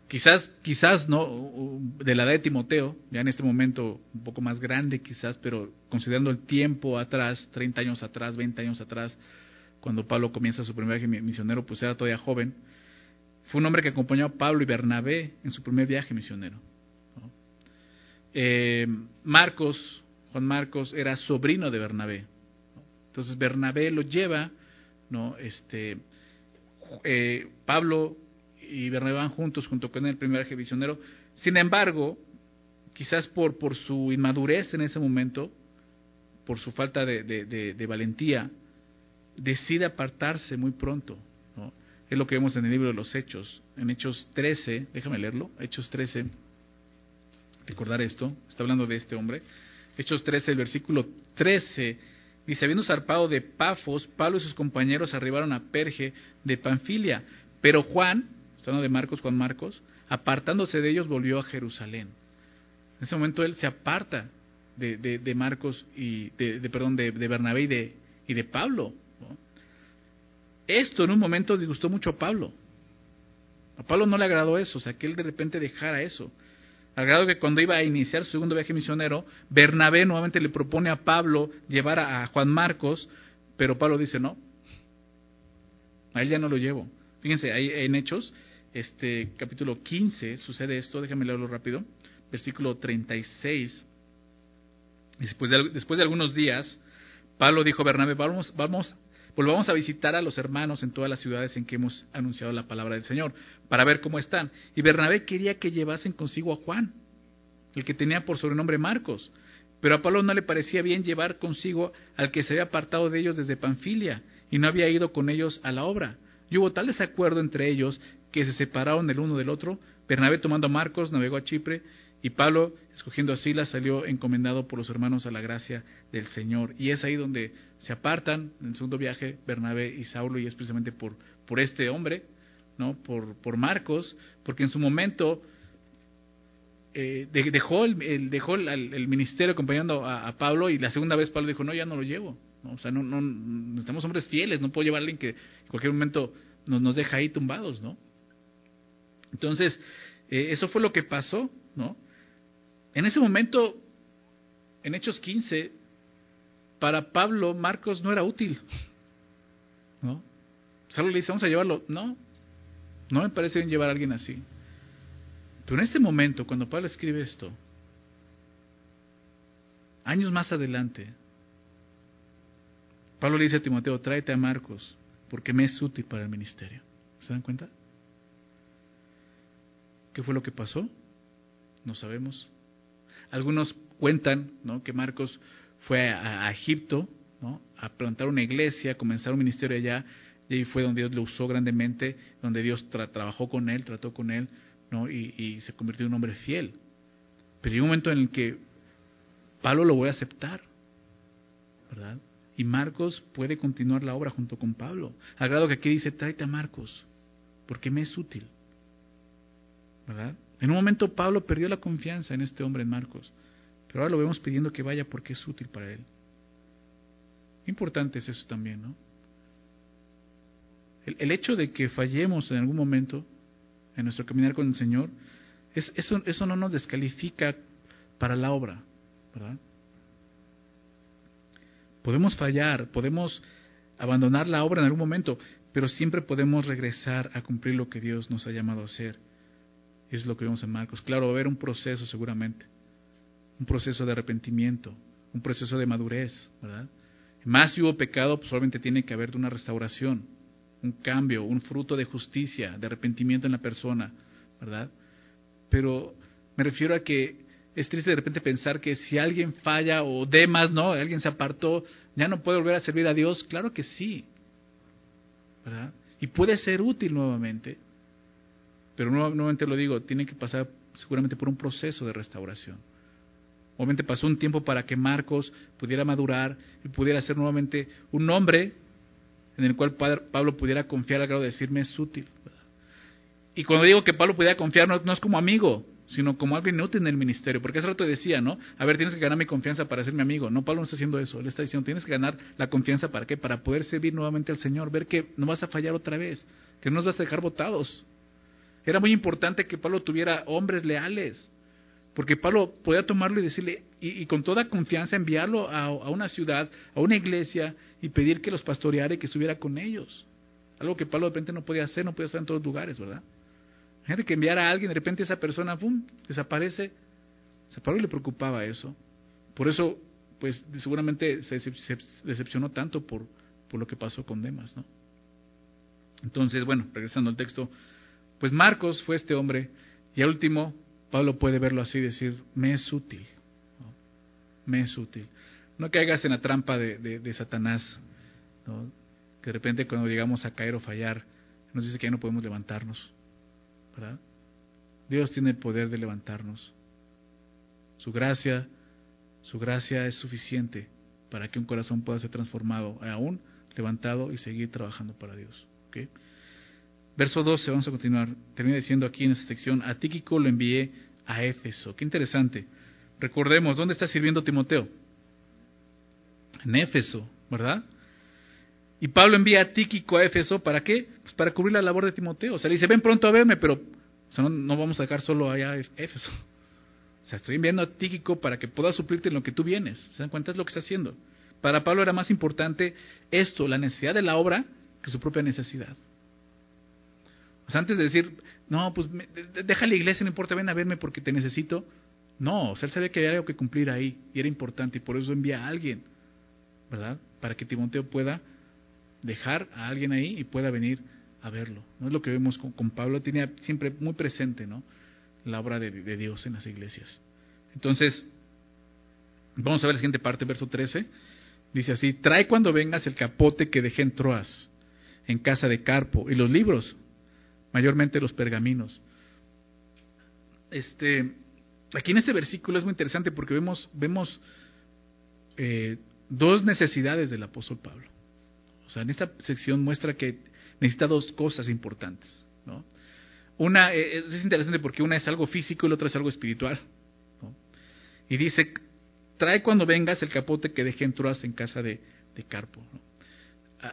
quizás, quizás no de la edad de Timoteo, ya en este momento un poco más grande quizás, pero considerando el tiempo atrás, 30 años atrás, 20 años atrás, cuando Pablo comienza su primer viaje misionero, pues era todavía joven, fue un hombre que acompañó a Pablo y Bernabé en su primer viaje misionero. Eh, Marcos, Juan Marcos era sobrino de Bernabé. Entonces Bernabé lo lleva, ¿no? Este, eh, Pablo y Bernabé juntos junto con el primer viaje misionero. Sin embargo, quizás por, por su inmadurez en ese momento, por su falta de, valentía, decide apartarse muy pronto. Es lo que vemos en el libro de los Hechos. En Hechos 13, déjame leerlo, Hechos 13, recordar esto, está hablando de este hombre. Hechos 13, el versículo 13, dice, habiendo zarpado de Pafos, Pablo y sus compañeros arribaron a Perge de Panfilia, pero Juan, hablando de Marcos, Juan Marcos, apartándose de ellos volvió a Jerusalén. En ese momento él se aparta de, de, Marcos y de, perdón de, Bernabé y de, y de Pablo. Esto en un momento disgustó mucho a Pablo. A Pablo no le agradó eso, o sea, que él de repente dejara eso. Al grado que cuando iba a iniciar su segundo viaje misionero, Bernabé nuevamente le propone a Pablo llevar a, Juan Marcos, pero Pablo dice no. A él ya no lo llevo. Fíjense, ahí en Hechos, este capítulo 15 sucede esto, déjame leerlo rápido, versículo 36. Después de, después de algunos días, Pablo dijo a Bernabé, vamos, vamos volvamos a visitar a los hermanos en todas las ciudades en que hemos anunciado la palabra del Señor, para ver cómo están. Y Bernabé quería que llevasen consigo a Juan, el que tenía por sobrenombre Marcos. Pero a Pablo no le parecía bien llevar consigo al que se había apartado de ellos desde Panfilia y no había ido con ellos a la obra. Y hubo tal desacuerdo entre ellos que se separaron el uno del otro. Bernabé tomando a Marcos navegó a Chipre y Pablo, escogiendo a Silas, salió encomendado por los hermanos a la gracia del Señor. Y es ahí donde se apartan en el segundo viaje Bernabé y Saulo, y es precisamente por, por este hombre, ¿no? por, por Marcos, porque en su momento eh, dejó, el, dejó el, ministerio acompañando a, Pablo, y la segunda vez Pablo dijo, no, ya no lo llevo. ¿no? O sea, no, no, necesitamos hombres fieles, no puedo llevar a alguien que en cualquier momento nos, nos deja ahí tumbados, ¿no? Entonces, eh, eso fue lo que pasó, ¿no? En ese momento, en Hechos 15, para Pablo, Marcos no era útil. ¿No? Solo le dice, vamos a llevarlo. No, no me parece bien llevar a alguien así. Pero en este momento, cuando Pablo escribe esto, años más adelante, Pablo le dice a Timoteo, tráete a Marcos, porque me es útil para el ministerio. ¿Se dan cuenta? ¿Qué fue lo que pasó? No sabemos. Algunos cuentan ¿no? que Marcos fue a, Egipto ¿no? a plantar una iglesia, a comenzar un ministerio allá, y ahí fue donde Dios lo usó grandemente, donde Dios trabajó con él, trató con él, ¿no? Y, se convirtió en un hombre fiel. Pero hay un momento en el que Pablo lo voy a aceptar, ¿verdad? Y Marcos puede continuar la obra junto con Pablo. Al grado que aquí dice, tráete a Marcos, porque me es útil. En un momento Pablo perdió la confianza en este hombre en Marcos, pero ahora lo vemos pidiendo que vaya porque es útil para él. Importante es eso también, ¿no? El, hecho de que fallemos en algún momento en nuestro caminar con el Señor, es, eso, eso no nos descalifica para la obra, ¿verdad? Podemos fallar, podemos abandonar la obra en algún momento, pero siempre podemos regresar a cumplir lo que Dios nos ha llamado a hacer es lo que vemos en Marcos. Claro, va a haber un proceso seguramente, un proceso de arrepentimiento, un proceso de madurez, ¿verdad? Más si hubo pecado, pues solamente tiene que haber una restauración, un cambio, un fruto de justicia, de arrepentimiento en la persona, ¿verdad? Pero me refiero a que es triste de repente pensar que si alguien falla o demás, ¿no? Alguien se apartó, ya no puede volver a servir a Dios. Claro que sí, ¿verdad? Y puede ser útil nuevamente, pero nuevamente lo digo, tiene que pasar seguramente por un proceso de restauración. Obviamente pasó un tiempo para que Marcos pudiera madurar y pudiera ser nuevamente un hombre en el cual Pablo pudiera confiar al grado de decirme es útil. Y cuando digo que Pablo pudiera confiar, no, es como amigo, sino como alguien útil en el ministerio. Porque hace rato decía, ¿no? A ver, tienes que ganar mi confianza para ser mi amigo. No, Pablo no está haciendo eso. Él está diciendo, tienes que ganar la confianza para qué? Para poder servir nuevamente al Señor. Ver que no vas a fallar otra vez. Que no nos vas a dejar votados. Era muy importante que Pablo tuviera hombres leales, porque Pablo podía tomarlo y decirle, y, con toda confianza enviarlo a, una ciudad, a una iglesia, y pedir que los pastoreara y que estuviera con ellos. Algo que Pablo de repente no podía hacer, no podía estar en todos lugares, ¿verdad? Gente que enviara a alguien, de repente esa persona, ¡pum!, desaparece. A Pablo le preocupaba eso. Por eso, pues seguramente se, decepcionó tanto por, por lo que pasó con Demas, ¿no? Entonces, bueno, regresando al texto, pues Marcos fue este hombre y al último Pablo puede verlo así y decir, me es útil, me es útil. no caigas en la trampa de, de, Satanás, que de repente cuando llegamos a caer o fallar, nos dice que ya no podemos levantarnos. Dios tiene el poder de levantarnos. Su gracia, su gracia es suficiente para que un corazón pueda ser transformado, aún levantado y seguir trabajando para Dios. ¿okay? Verso 12, vamos a continuar. Termina diciendo aquí en esta sección, a Tíquico lo envié a Éfeso. Qué interesante. Recordemos, ¿dónde está sirviendo Timoteo? En Éfeso, ¿verdad? Y Pablo envía a Tíquico a Éfeso, ¿para qué? Pues para cubrir la labor de Timoteo. O sea, le dice, ven pronto a verme, pero no, vamos a dejar solo allá a Éfeso. O sea, estoy enviando a Tíquico para que pueda suplirte en lo que tú vienes. ¿Se dan cuenta? Es lo que está haciendo. Para Pablo era más importante esto, la necesidad de la obra, que su propia necesidad. Antes de decir, no, pues deja la iglesia, no importa, ven a verme porque te necesito. No, él sabía que había algo que cumplir ahí y era importante y por eso envía a alguien, ¿verdad? Para que Timoteo pueda dejar a alguien ahí y pueda venir a verlo. No es lo que vemos con, Pablo, tenía siempre muy presente, ¿no? La obra de, de Dios en las iglesias. Entonces, vamos a ver la siguiente parte, verso 13. Dice así, trae cuando vengas el capote que dejé en Troas, en casa de Carpo, y los libros, mayormente los pergaminos. Este, aquí en este versículo es muy interesante porque vemos, vemos eh, dos necesidades del apóstol Pablo. O sea, en esta sección muestra que necesita dos cosas importantes. ¿no? Una eh, es, interesante porque una es algo físico y la otra es algo espiritual. Y dice, trae cuando vengas el capote que dejé en Troas en casa de, de Carpo.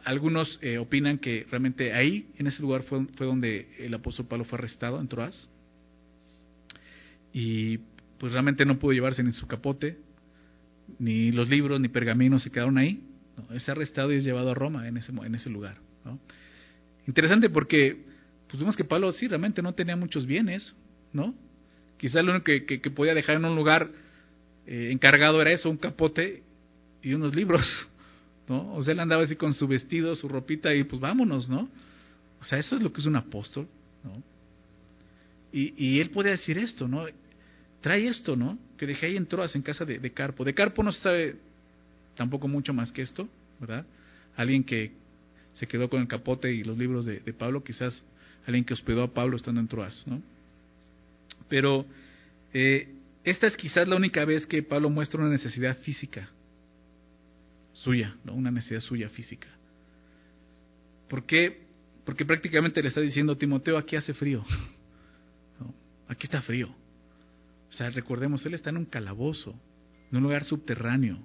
Algunos eh, opinan que realmente ahí, en ese lugar, fue, fue donde el apóstol Pablo fue arrestado, en Troas. Y pues realmente no pudo llevarse ni su capote, ni los libros, ni pergaminos se quedaron ahí. Es arrestado y es llevado a Roma en ese, en ese lugar. Interesante porque pues vemos que Pablo sí realmente no tenía muchos bienes, ¿no? Quizás lo único que, que, podía dejar en un lugar eh, encargado era eso, un capote y unos libros. ¿No? O sea, él andaba así con su vestido, su ropita y pues vámonos, ¿no? O sea, eso es lo que es un apóstol, ¿no? Y, y él puede decir esto, ¿no? Trae esto, ¿no? Que dejé ahí en Troas, en casa de, Carpo. De Carpo no se sabe tampoco mucho más que esto, ¿verdad? Alguien que se quedó con el capote y los libros de, de Pablo, quizás alguien que hospedó a Pablo estando en Troas, ¿no? Pero eh, esta es quizás la única vez que Pablo muestra una necesidad física suya, ¿no? una necesidad suya física. ¿Por qué? Porque prácticamente le está diciendo Timoteo, aquí hace frío. Aquí está frío. O sea, recordemos, él está en un calabozo, en un lugar subterráneo.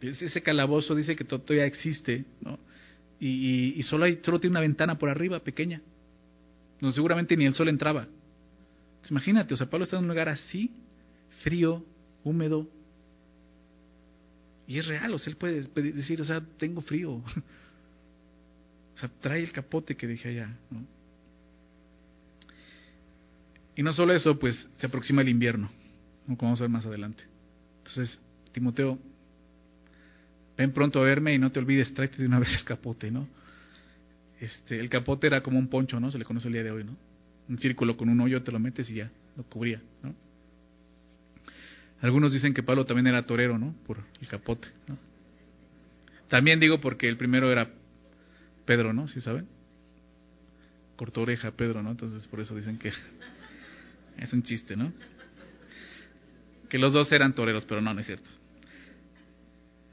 Ese calabozo dice que todavía existe, ¿no? Y, solo, hay, solo tiene una ventana por arriba, pequeña. No, seguramente ni el sol entraba. imagínate, o sea, Pablo está en un lugar así, frío, húmedo, y es real, o sea, él puede decir, o sea, tengo frío. O sea, trae el capote que dije allá. ¿no? Y no solo eso, pues se aproxima el invierno, como vamos a ver más adelante. Entonces, Timoteo, ven pronto a verme y no te olvides, tráete de una vez el capote, ¿no? Este, el capote era como un poncho, ¿no? Se le conoce el día de hoy, ¿no? Un círculo con un hoyo, te lo metes y ya, lo cubría, ¿no? Algunos dicen que Pablo también era torero, ¿no? Por el capote. ¿no? También digo porque el primero era Pedro, ¿no? ¿Sí saben? Cortó oreja Pedro, ¿no? Entonces por eso dicen que es un chiste, ¿no? Que los dos eran toreros, pero no, no es cierto.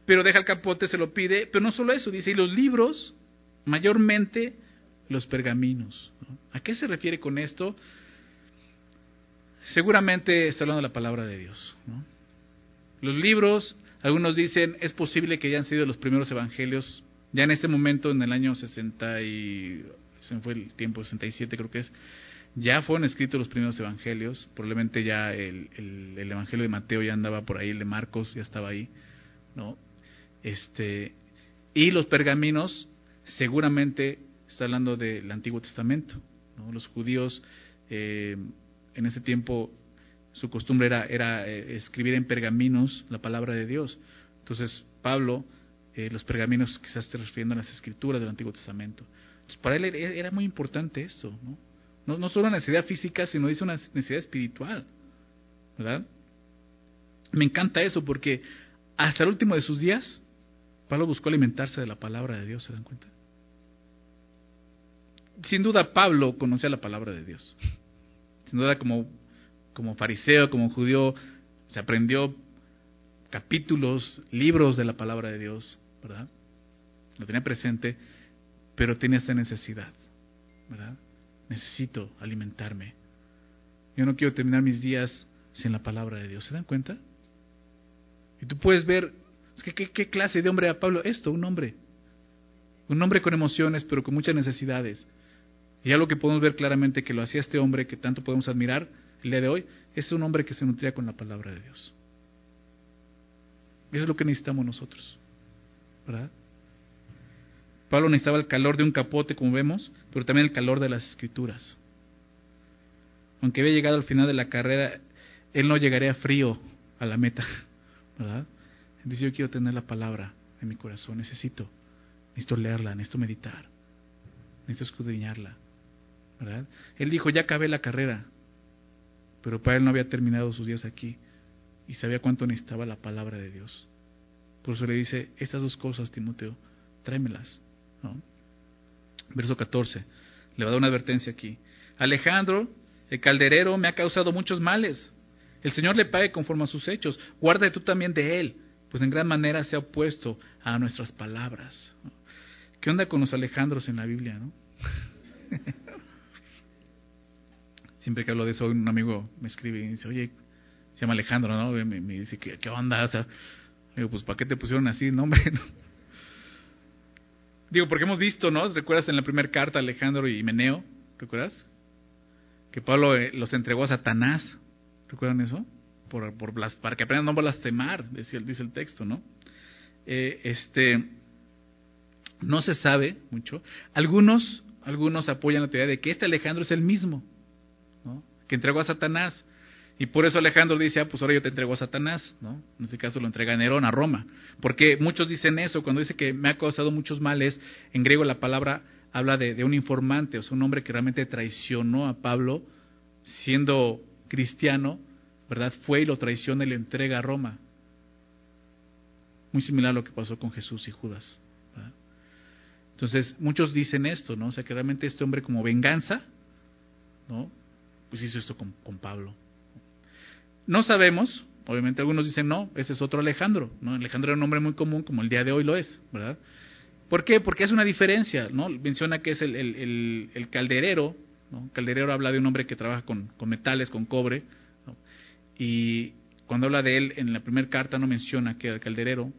Pero deja el capote, se lo pide, pero no solo eso, dice, y los libros, mayormente los pergaminos. ¿A qué se refiere con esto? Seguramente está hablando de la palabra de Dios. Los libros, algunos dicen, es posible que hayan sido los primeros evangelios, ya en este momento, en el año 60 y, se fue el tiempo, 67 creo que es, ya fueron escritos los primeros evangelios, probablemente ya el, el, evangelio de Mateo ya andaba por ahí, el de Marcos ya estaba ahí, ¿no? Este, y los pergaminos, seguramente está hablando del Antiguo Testamento, ¿no? Los judíos eh, en ese tiempo su costumbre era, eh, escribir en pergaminos la palabra de Dios. Entonces, Pablo, eh, los pergaminos quizás esté refiriendo a las escrituras del Antiguo Testamento. Para él era muy importante esto, ¿no? No, no solo una necesidad física, sino dice una necesidad espiritual, ¿verdad? Me encanta eso porque hasta el último de sus días, Pablo buscó alimentarse de la palabra de Dios, ¿se dan cuenta? Sin duda Pablo conocía la palabra de Dios. Sin duda como, como fariseo, como judío, se aprendió capítulos, libros de la palabra de Dios, ¿verdad? Lo tenía presente, pero tenía esta necesidad, ¿verdad? Necesito alimentarme. Yo no quiero terminar mis días sin la palabra de Dios. ¿Se dan cuenta? Y tú puedes ver, ¿qué, clase de hombre era Pablo? Esto, un hombre. Un hombre con emociones, pero con muchas necesidades. Y algo que podemos ver claramente que lo hacía este hombre que tanto podemos admirar el día de hoy, es un hombre que se nutría con la palabra de Dios. Eso es lo que necesitamos nosotros. ¿Verdad? Pablo necesitaba el calor de un capote, como vemos, pero también el calor de las escrituras. Aunque había llegado al final de la carrera, él no llegaría frío a la meta. ¿Verdad? Dice, yo quiero tener la palabra en mi corazón, necesito, necesito leerla, necesito meditar, necesito escudriñarla. Él dijo, ya acabé la carrera, pero para él no había terminado sus días aquí y sabía cuánto necesitaba la palabra de Dios. Por eso le dice, estas dos cosas, Timoteo, tráemelas. ¿no? Verso 14, le va a dar una advertencia aquí. Alejandro, el calderero, me ha causado muchos males. El Señor le pague conforme a sus hechos. Guarda tú también de él, pues en gran manera se ha opuesto a nuestras palabras. ¿Qué onda con los Alejandros en la Biblia, no? Siempre que hablo de eso, un amigo me escribe y dice, oye, se llama Alejandro, ¿no? Me, dice, ¿qué, ¿qué, onda? O sea, digo, pues ¿para qué te pusieron así nombre? Digo, porque hemos visto, ¿no? ¿Recuerdas en la primera carta Alejandro y Meneo? ¿Recuerdas? Que Pablo eh, los entregó a Satanás. ¿Recuerdan eso? Por, para que aprendan a no blasfemar, dice, dice el texto, ¿no? Eh, este, no se sabe mucho. Algunos, algunos apoyan la teoría de que este Alejandro es el mismo que entregó a Satanás. Y por eso Alejandro dice, ah, pues ahora yo te entrego a Satanás, ¿no? En este caso lo entrega Nerón a Roma. Porque muchos dicen eso, cuando dice que me ha causado muchos males, en griego la palabra habla de, un informante, o sea, un hombre que realmente traicionó a Pablo, siendo cristiano, ¿verdad? Fue y lo traiciona y le entrega a Roma. Muy similar a lo que pasó con Jesús y Judas. Entonces, muchos dicen esto, ¿no? O sea, que realmente este hombre como venganza, ¿no? Pues hizo esto con, Pablo. No sabemos, obviamente algunos dicen, no, ese es otro Alejandro, ¿no? Alejandro era un nombre muy común como el día de hoy lo es, ¿verdad? ¿Por qué? Porque es una diferencia, ¿no? Menciona que es el, el, el, calderero, ¿no? Calderero habla de un hombre que trabaja con, con metales, con cobre, y cuando habla de él en la primera carta no menciona que era el calderero,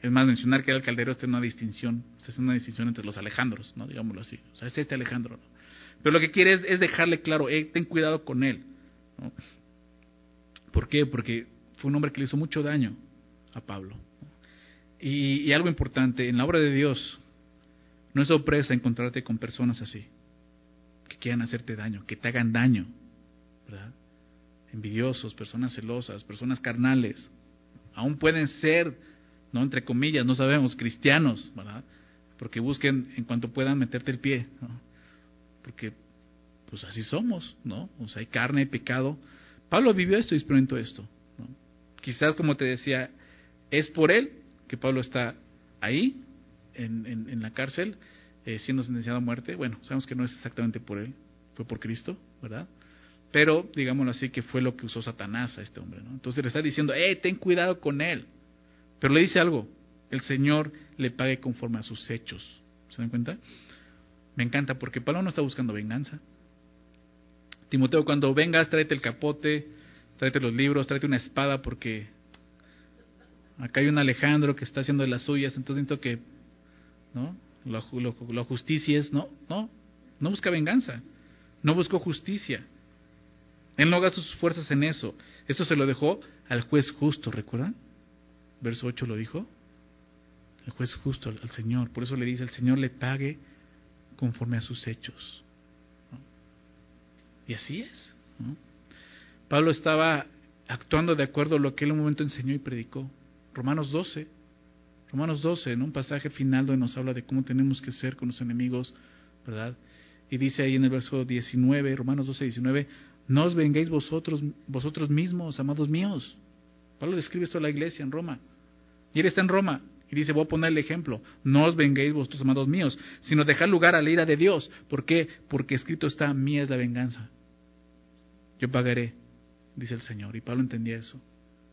es más, mencionar que era el calderero es una distinción, es una distinción entre los Alejandros, ¿no? Digámoslo así, o sea, es este Alejandro, ¿no? Pero lo que quiere es, dejarle claro, ten cuidado con él. ¿Por qué? Porque fue un hombre que le hizo mucho daño a Pablo. Y, algo importante, en la obra de Dios, no es sorpresa encontrarte con personas así, que quieran hacerte daño, que te hagan daño, ¿verdad? Envidiosos, personas celosas, personas carnales, aún pueden ser, no entre comillas, no sabemos, cristianos, ¿verdad? Porque busquen en cuanto puedan meterte el pie. Porque pues así somos, ¿no? O sea, hay carne, hay pecado. Pablo vivió esto y experimentó esto. ¿no? Quizás, como te decía, es por él que Pablo está ahí, en, la cárcel, eh, siendo sentenciado a muerte. Bueno, sabemos que no es exactamente por él, fue por Cristo, ¿verdad? Pero, digámoslo así, que fue lo que usó Satanás a este hombre, ¿no? Entonces le está diciendo, eh, ten cuidado con él. Pero le dice algo, el Señor le pague conforme a sus hechos. ¿Se dan cuenta? Me encanta porque Pablo no está buscando venganza. Timoteo, cuando vengas, tráete el capote, tráete los libros, tráete una espada porque acá hay un Alejandro que está haciendo de las suyas, entonces siento que ¿no? lo, lo, justicies, no, no, no busca venganza, no buscó justicia. Él no gasta sus fuerzas en eso. Eso se lo dejó al juez justo, ¿recuerdan? Verso 8 lo dijo. El juez justo al, al Señor. Por eso le dice, el Señor le pague conforme a sus hechos. Y así es. Pablo estaba actuando de acuerdo a lo que él un momento enseñó y predicó. Romanos 12. Romanos 12, en un pasaje final donde nos habla de cómo tenemos que ser con los enemigos, ¿verdad? Y dice ahí en el verso 19, Romanos 12, 19, no os vengáis vosotros, vosotros mismos, amados míos. Pablo describe esto a la iglesia en Roma. Y él está en Roma. Y dice, voy a poner el ejemplo, no os venguéis vosotros, amados míos, sino dejar lugar a la ira de Dios. ¿Por qué? Porque escrito está, mía es la venganza. Yo pagaré, dice el Señor. Y Pablo entendía eso.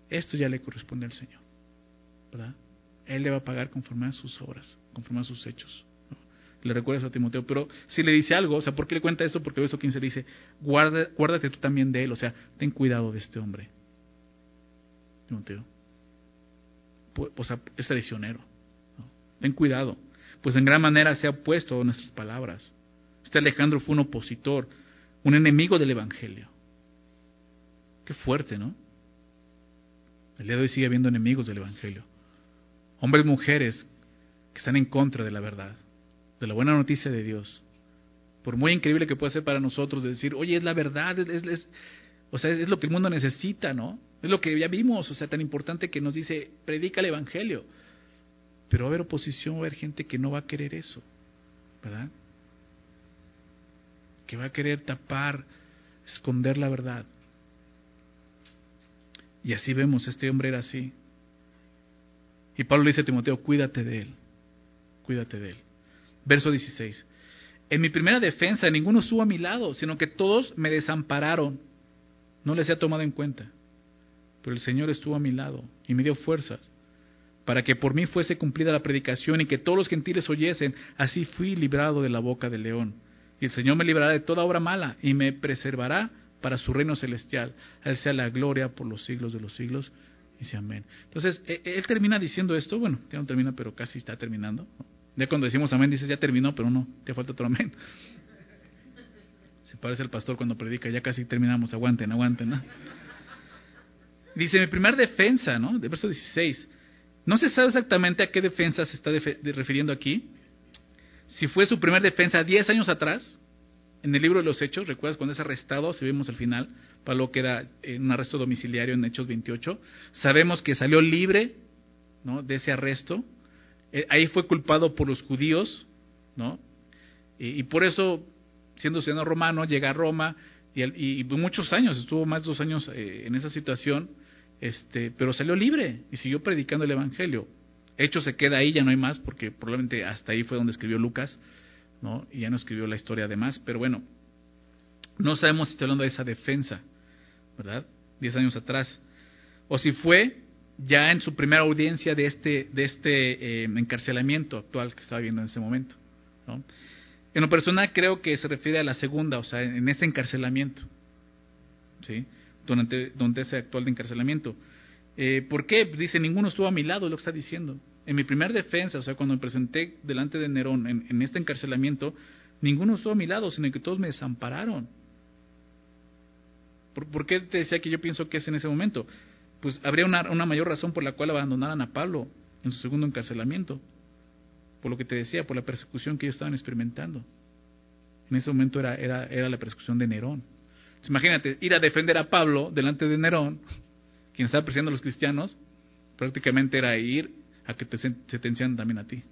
Esto ya le corresponde al Señor. ¿Verdad? Él le va a pagar conforme a sus obras, conforme a sus hechos. Le recuerdas a Timoteo, pero si le dice algo, o sea, ¿por qué le cuenta esto? Porque verso 15 le dice, Guarda, guárdate tú también de él, o sea, ten cuidado de este hombre. Timoteo. O sea, es traicionero. Ten cuidado, pues en gran manera se ha opuesto a nuestras palabras. Este Alejandro fue un opositor, un enemigo del Evangelio. Qué fuerte, ¿no? El día de hoy sigue habiendo enemigos del Evangelio. Hombres y mujeres que están en contra de la verdad, de la buena noticia de Dios. Por muy increíble que pueda ser para nosotros decir, oye, es la verdad, o sea, es, lo que el mundo necesita, ¿no? Es lo que ya vimos, o sea, tan importante que nos dice, predica el Evangelio. Pero va a haber oposición, va a haber gente que no va a querer eso, ¿verdad? Que va a querer tapar, esconder la verdad. Y así vemos, este hombre era así. Y Pablo le dice a Timoteo, cuídate de él, cuídate de él. Verso 16. En mi primera defensa ninguno estuvo a mi lado, sino que todos me desampararon. No les he tomado en cuenta. Pero el Señor estuvo a mi lado y me dio fuerzas para que por mí fuese cumplida la predicación y que todos los gentiles oyesen. Así fui librado de la boca del león. Y el Señor me librará de toda obra mala y me preservará para su reino celestial. A Él sea la gloria por los siglos de los siglos. Dice amén. Entonces, e, e, él termina diciendo esto, bueno, ya no termina, pero casi está terminando. Ya cuando decimos amén, dices, ya terminó, pero no, te falta otro amén. Se parece al pastor cuando predica, ya casi terminamos, aguanten, aguanten. ¿no? Dice, mi primer defensa, ¿no? De verso 16. No se sabe exactamente a qué defensa se está refiriendo aquí. Si fue su primer defensa 10 años atrás, en el libro de los Hechos, ¿recuerdas cuando es arrestado? Si vemos al final, Pablo queda en un arresto domiciliario en Hechos 28. Sabemos que salió libre ¿no? de ese arresto. Eh, ahí fue culpado por los judíos, ¿no? Y, por eso, siendo ciudadano romano, llega a Roma y, muchos años, estuvo más de dos años eh, en esa situación, este, pero salió libre y siguió predicando el Evangelio. Hechos se queda ahí, ya no hay más, porque probablemente hasta ahí fue donde escribió Lucas. ¿no? Y ya no escribió la historia además, pero bueno, no sabemos si está hablando de esa defensa, ¿verdad? Diez años atrás. O si fue ya en su primera audiencia de este, de este eh, encarcelamiento actual que estaba viendo en ese momento. ¿no? En lo personal creo que se refiere a la segunda, o sea, en este encarcelamiento, ¿sí? Durante, durante ese actual de encarcelamiento. Eh, ¿Por qué? Dice, ninguno estuvo a mi lado, lo que está diciendo. En mi primer defensa, o sea, cuando me presenté delante de Nerón en, este encarcelamiento, ninguno estuvo a mi lado, sino que todos me desampararon. ¿Por, qué te decía que yo pienso que es en ese momento? Pues habría una, mayor razón por la cual abandonaran a Pablo en su segundo encarcelamiento. Por lo que te decía, por la persecución que ellos estaban experimentando. En ese momento era, era la persecución de Nerón. Imagínate, ir a defender a Pablo delante de Nerón, quien estaba persiguiendo a los cristianos, prácticamente era ir a que te sentencian también a ti.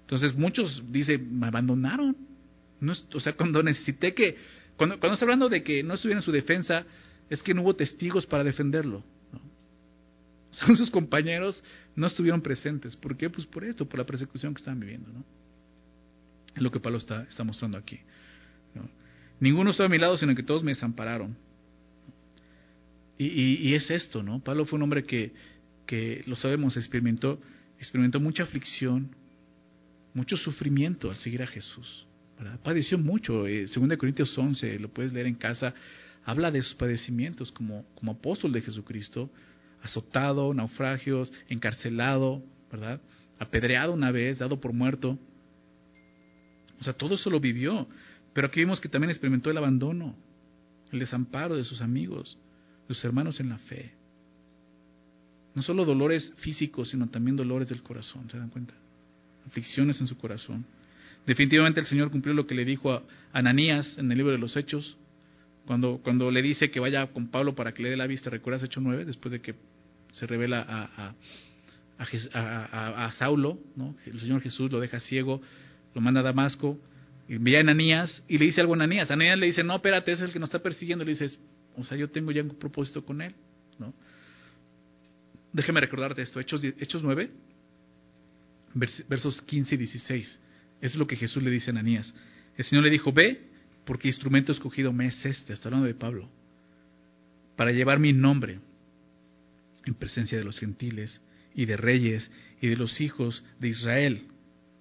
Entonces muchos dicen, me abandonaron. No, o sea, cuando necesité que, cuando, cuando está hablando de que no estuviera en su defensa, es que no hubo testigos para defenderlo. Son sus compañeros no estuvieron presentes. ¿Por qué? Pues por esto, por la persecución que estaban viviendo. ¿no? Es lo que Pablo está, está mostrando aquí. Ninguno estuvo a mi lado, sino que todos me desampararon. Y, y, es esto, ¿no? Pablo fue un hombre que, que lo sabemos, experimentó, experimentó mucha aflicción, mucho sufrimiento al seguir a Jesús. Padeció mucho. Eh, de Corintios 11, lo puedes leer en casa, habla de sus padecimientos como, como apóstol de Jesucristo, azotado, naufragios, encarcelado, ¿verdad? Apedreado una vez, dado por muerto. O sea, todo eso lo vivió. Pero aquí vimos que también experimentó el abandono, el desamparo de sus amigos, de sus hermanos en la fe. No solo dolores físicos, sino también dolores del corazón, ¿se dan cuenta? Aflicciones en su corazón. Definitivamente el Señor cumplió lo que le dijo a Ananías en el libro de los Hechos, cuando, cuando le dice que vaya con Pablo para que le dé la vista. ¿Recuerdas Hecho 9? Después de que se revela a, a, Saulo, ¿no? el Señor Jesús lo deja ciego, lo manda a Damasco, y ve a Ananías y le dice algo a Ananías. Ananías le dice, no, espérate, es el que nos está persiguiendo. Le dices, o sea, yo tengo ya un propósito con él. ¿no? déjeme recordarte esto, Hechos, Hechos 9, versos 15 y 16. Eso es lo que Jesús le dice a Ananías. El Señor le dijo, ve, porque instrumento escogido me es este, está hablando de Pablo, para llevar mi nombre en presencia de los gentiles y de reyes y de los hijos de Israel.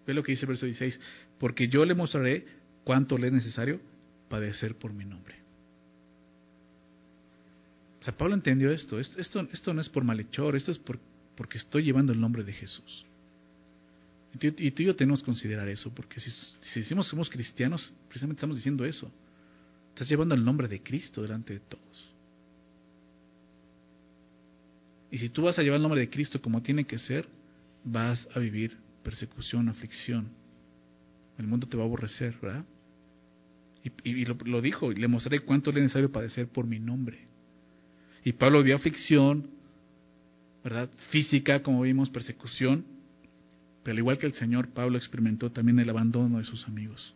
Ve lo que dice el verso 16, porque yo le mostraré cuánto le es necesario padecer por mi nombre. O sea, Pablo entendió esto. Esto, no es por malhechor, esto es por, porque estoy llevando el nombre de Jesús. Y tú, y yo tenemos que considerar eso, porque si, si decimos que somos cristianos, precisamente estamos diciendo eso. Estás llevando el nombre de Cristo delante de todos. Y si tú vas a llevar el nombre de Cristo como tiene que ser, vas a vivir persecución, aflicción. El mundo te va a aborrecer, ¿verdad? Y, lo, dijo, y le mostraré cuánto es necesario padecer por mi nombre. Y Pablo vio aflicción, ¿verdad? Física, como vimos, persecución. Pero al igual que el Señor, Pablo experimentó también el abandono de sus amigos.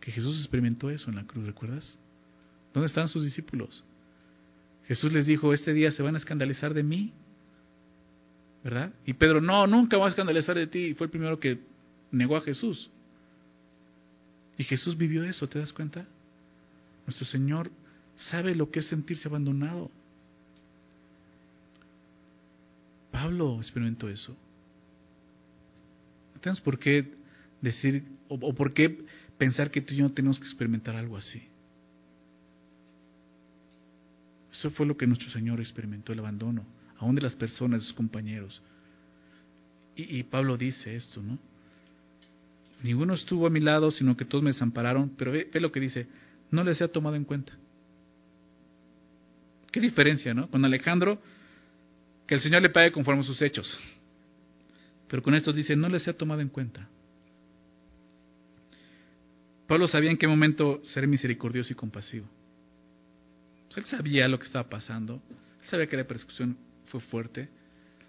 Que Jesús experimentó eso en la cruz, ¿recuerdas? ¿Dónde estaban sus discípulos? Jesús les dijo, este día se van a escandalizar de mí. ¿Verdad? Y Pedro, no, nunca voy a escandalizar de ti. Y fue el primero que negó a Jesús. Y Jesús vivió eso, ¿te das cuenta? Nuestro Señor sabe lo que es sentirse abandonado. Pablo experimentó eso. No tenemos por qué decir o, por qué pensar que tú y yo no tenemos que experimentar algo así. Eso fue lo que nuestro Señor experimentó, el abandono, aún de las personas, de sus compañeros. Y, Pablo dice esto, ¿no? Ninguno estuvo a mi lado, sino que todos me desampararon, pero ve, lo que dice, no les he tomado en cuenta. Qué diferencia, ¿no? Con Alejandro, que el Señor le pague conforme a sus hechos. Pero con estos dice, no les ha tomado en cuenta. Pablo sabía en qué momento ser misericordioso y compasivo. él sabía lo que estaba pasando. Él sabía que la persecución fue fuerte.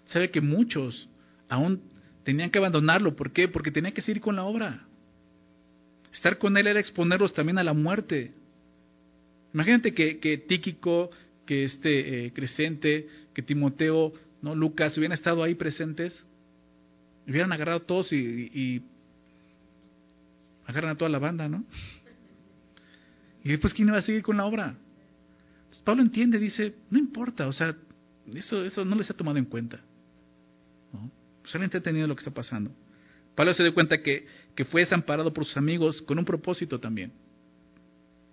Sabe que muchos aún tenían que abandonarlo. ¿Por qué? Porque tenía que seguir con la obra. Estar con él era exponerlos también a la muerte. Imagínate que, que Tíquico que este eh, Crescente, que Timoteo, no Lucas hubieran estado ahí presentes, hubieran agarrado todos y, y, agarran a toda la banda, ¿no? Y después quién iba a seguir con la obra. Pablo entiende, dice, no importa, o sea, eso, eso no les ha tomado en cuenta. ¿no? Pues él ha entendido lo que está pasando. Pablo se dio cuenta que, que fue desamparado por sus amigos con un propósito también,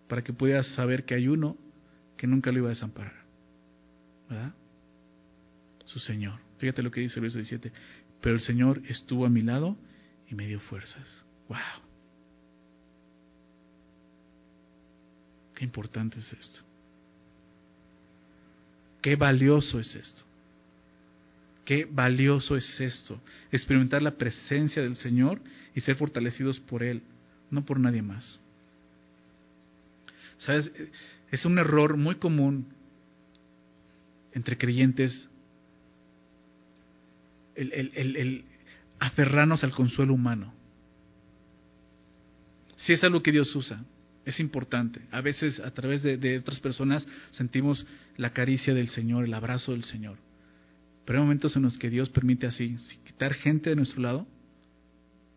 para que pudiera saber que hay uno que nunca lo iba a desamparar. ¿Verdad? Su Señor. Fíjate lo que dice el verso 17. Pero el Señor estuvo a mi lado y me dio fuerzas. ¡Wow! Qué importante es esto. Qué valioso es esto. Qué valioso es esto. Experimentar la presencia del Señor y ser fortalecidos por Él, no por nadie más. ¿Sabes? Es un error muy común entre creyentes el, aferrarnos al consuelo humano. Si es algo que Dios usa, es importante. A veces a través de, otras personas sentimos la caricia del Señor, el abrazo del Señor. Pero hay momentos en los que Dios permite así, quitar gente de nuestro lado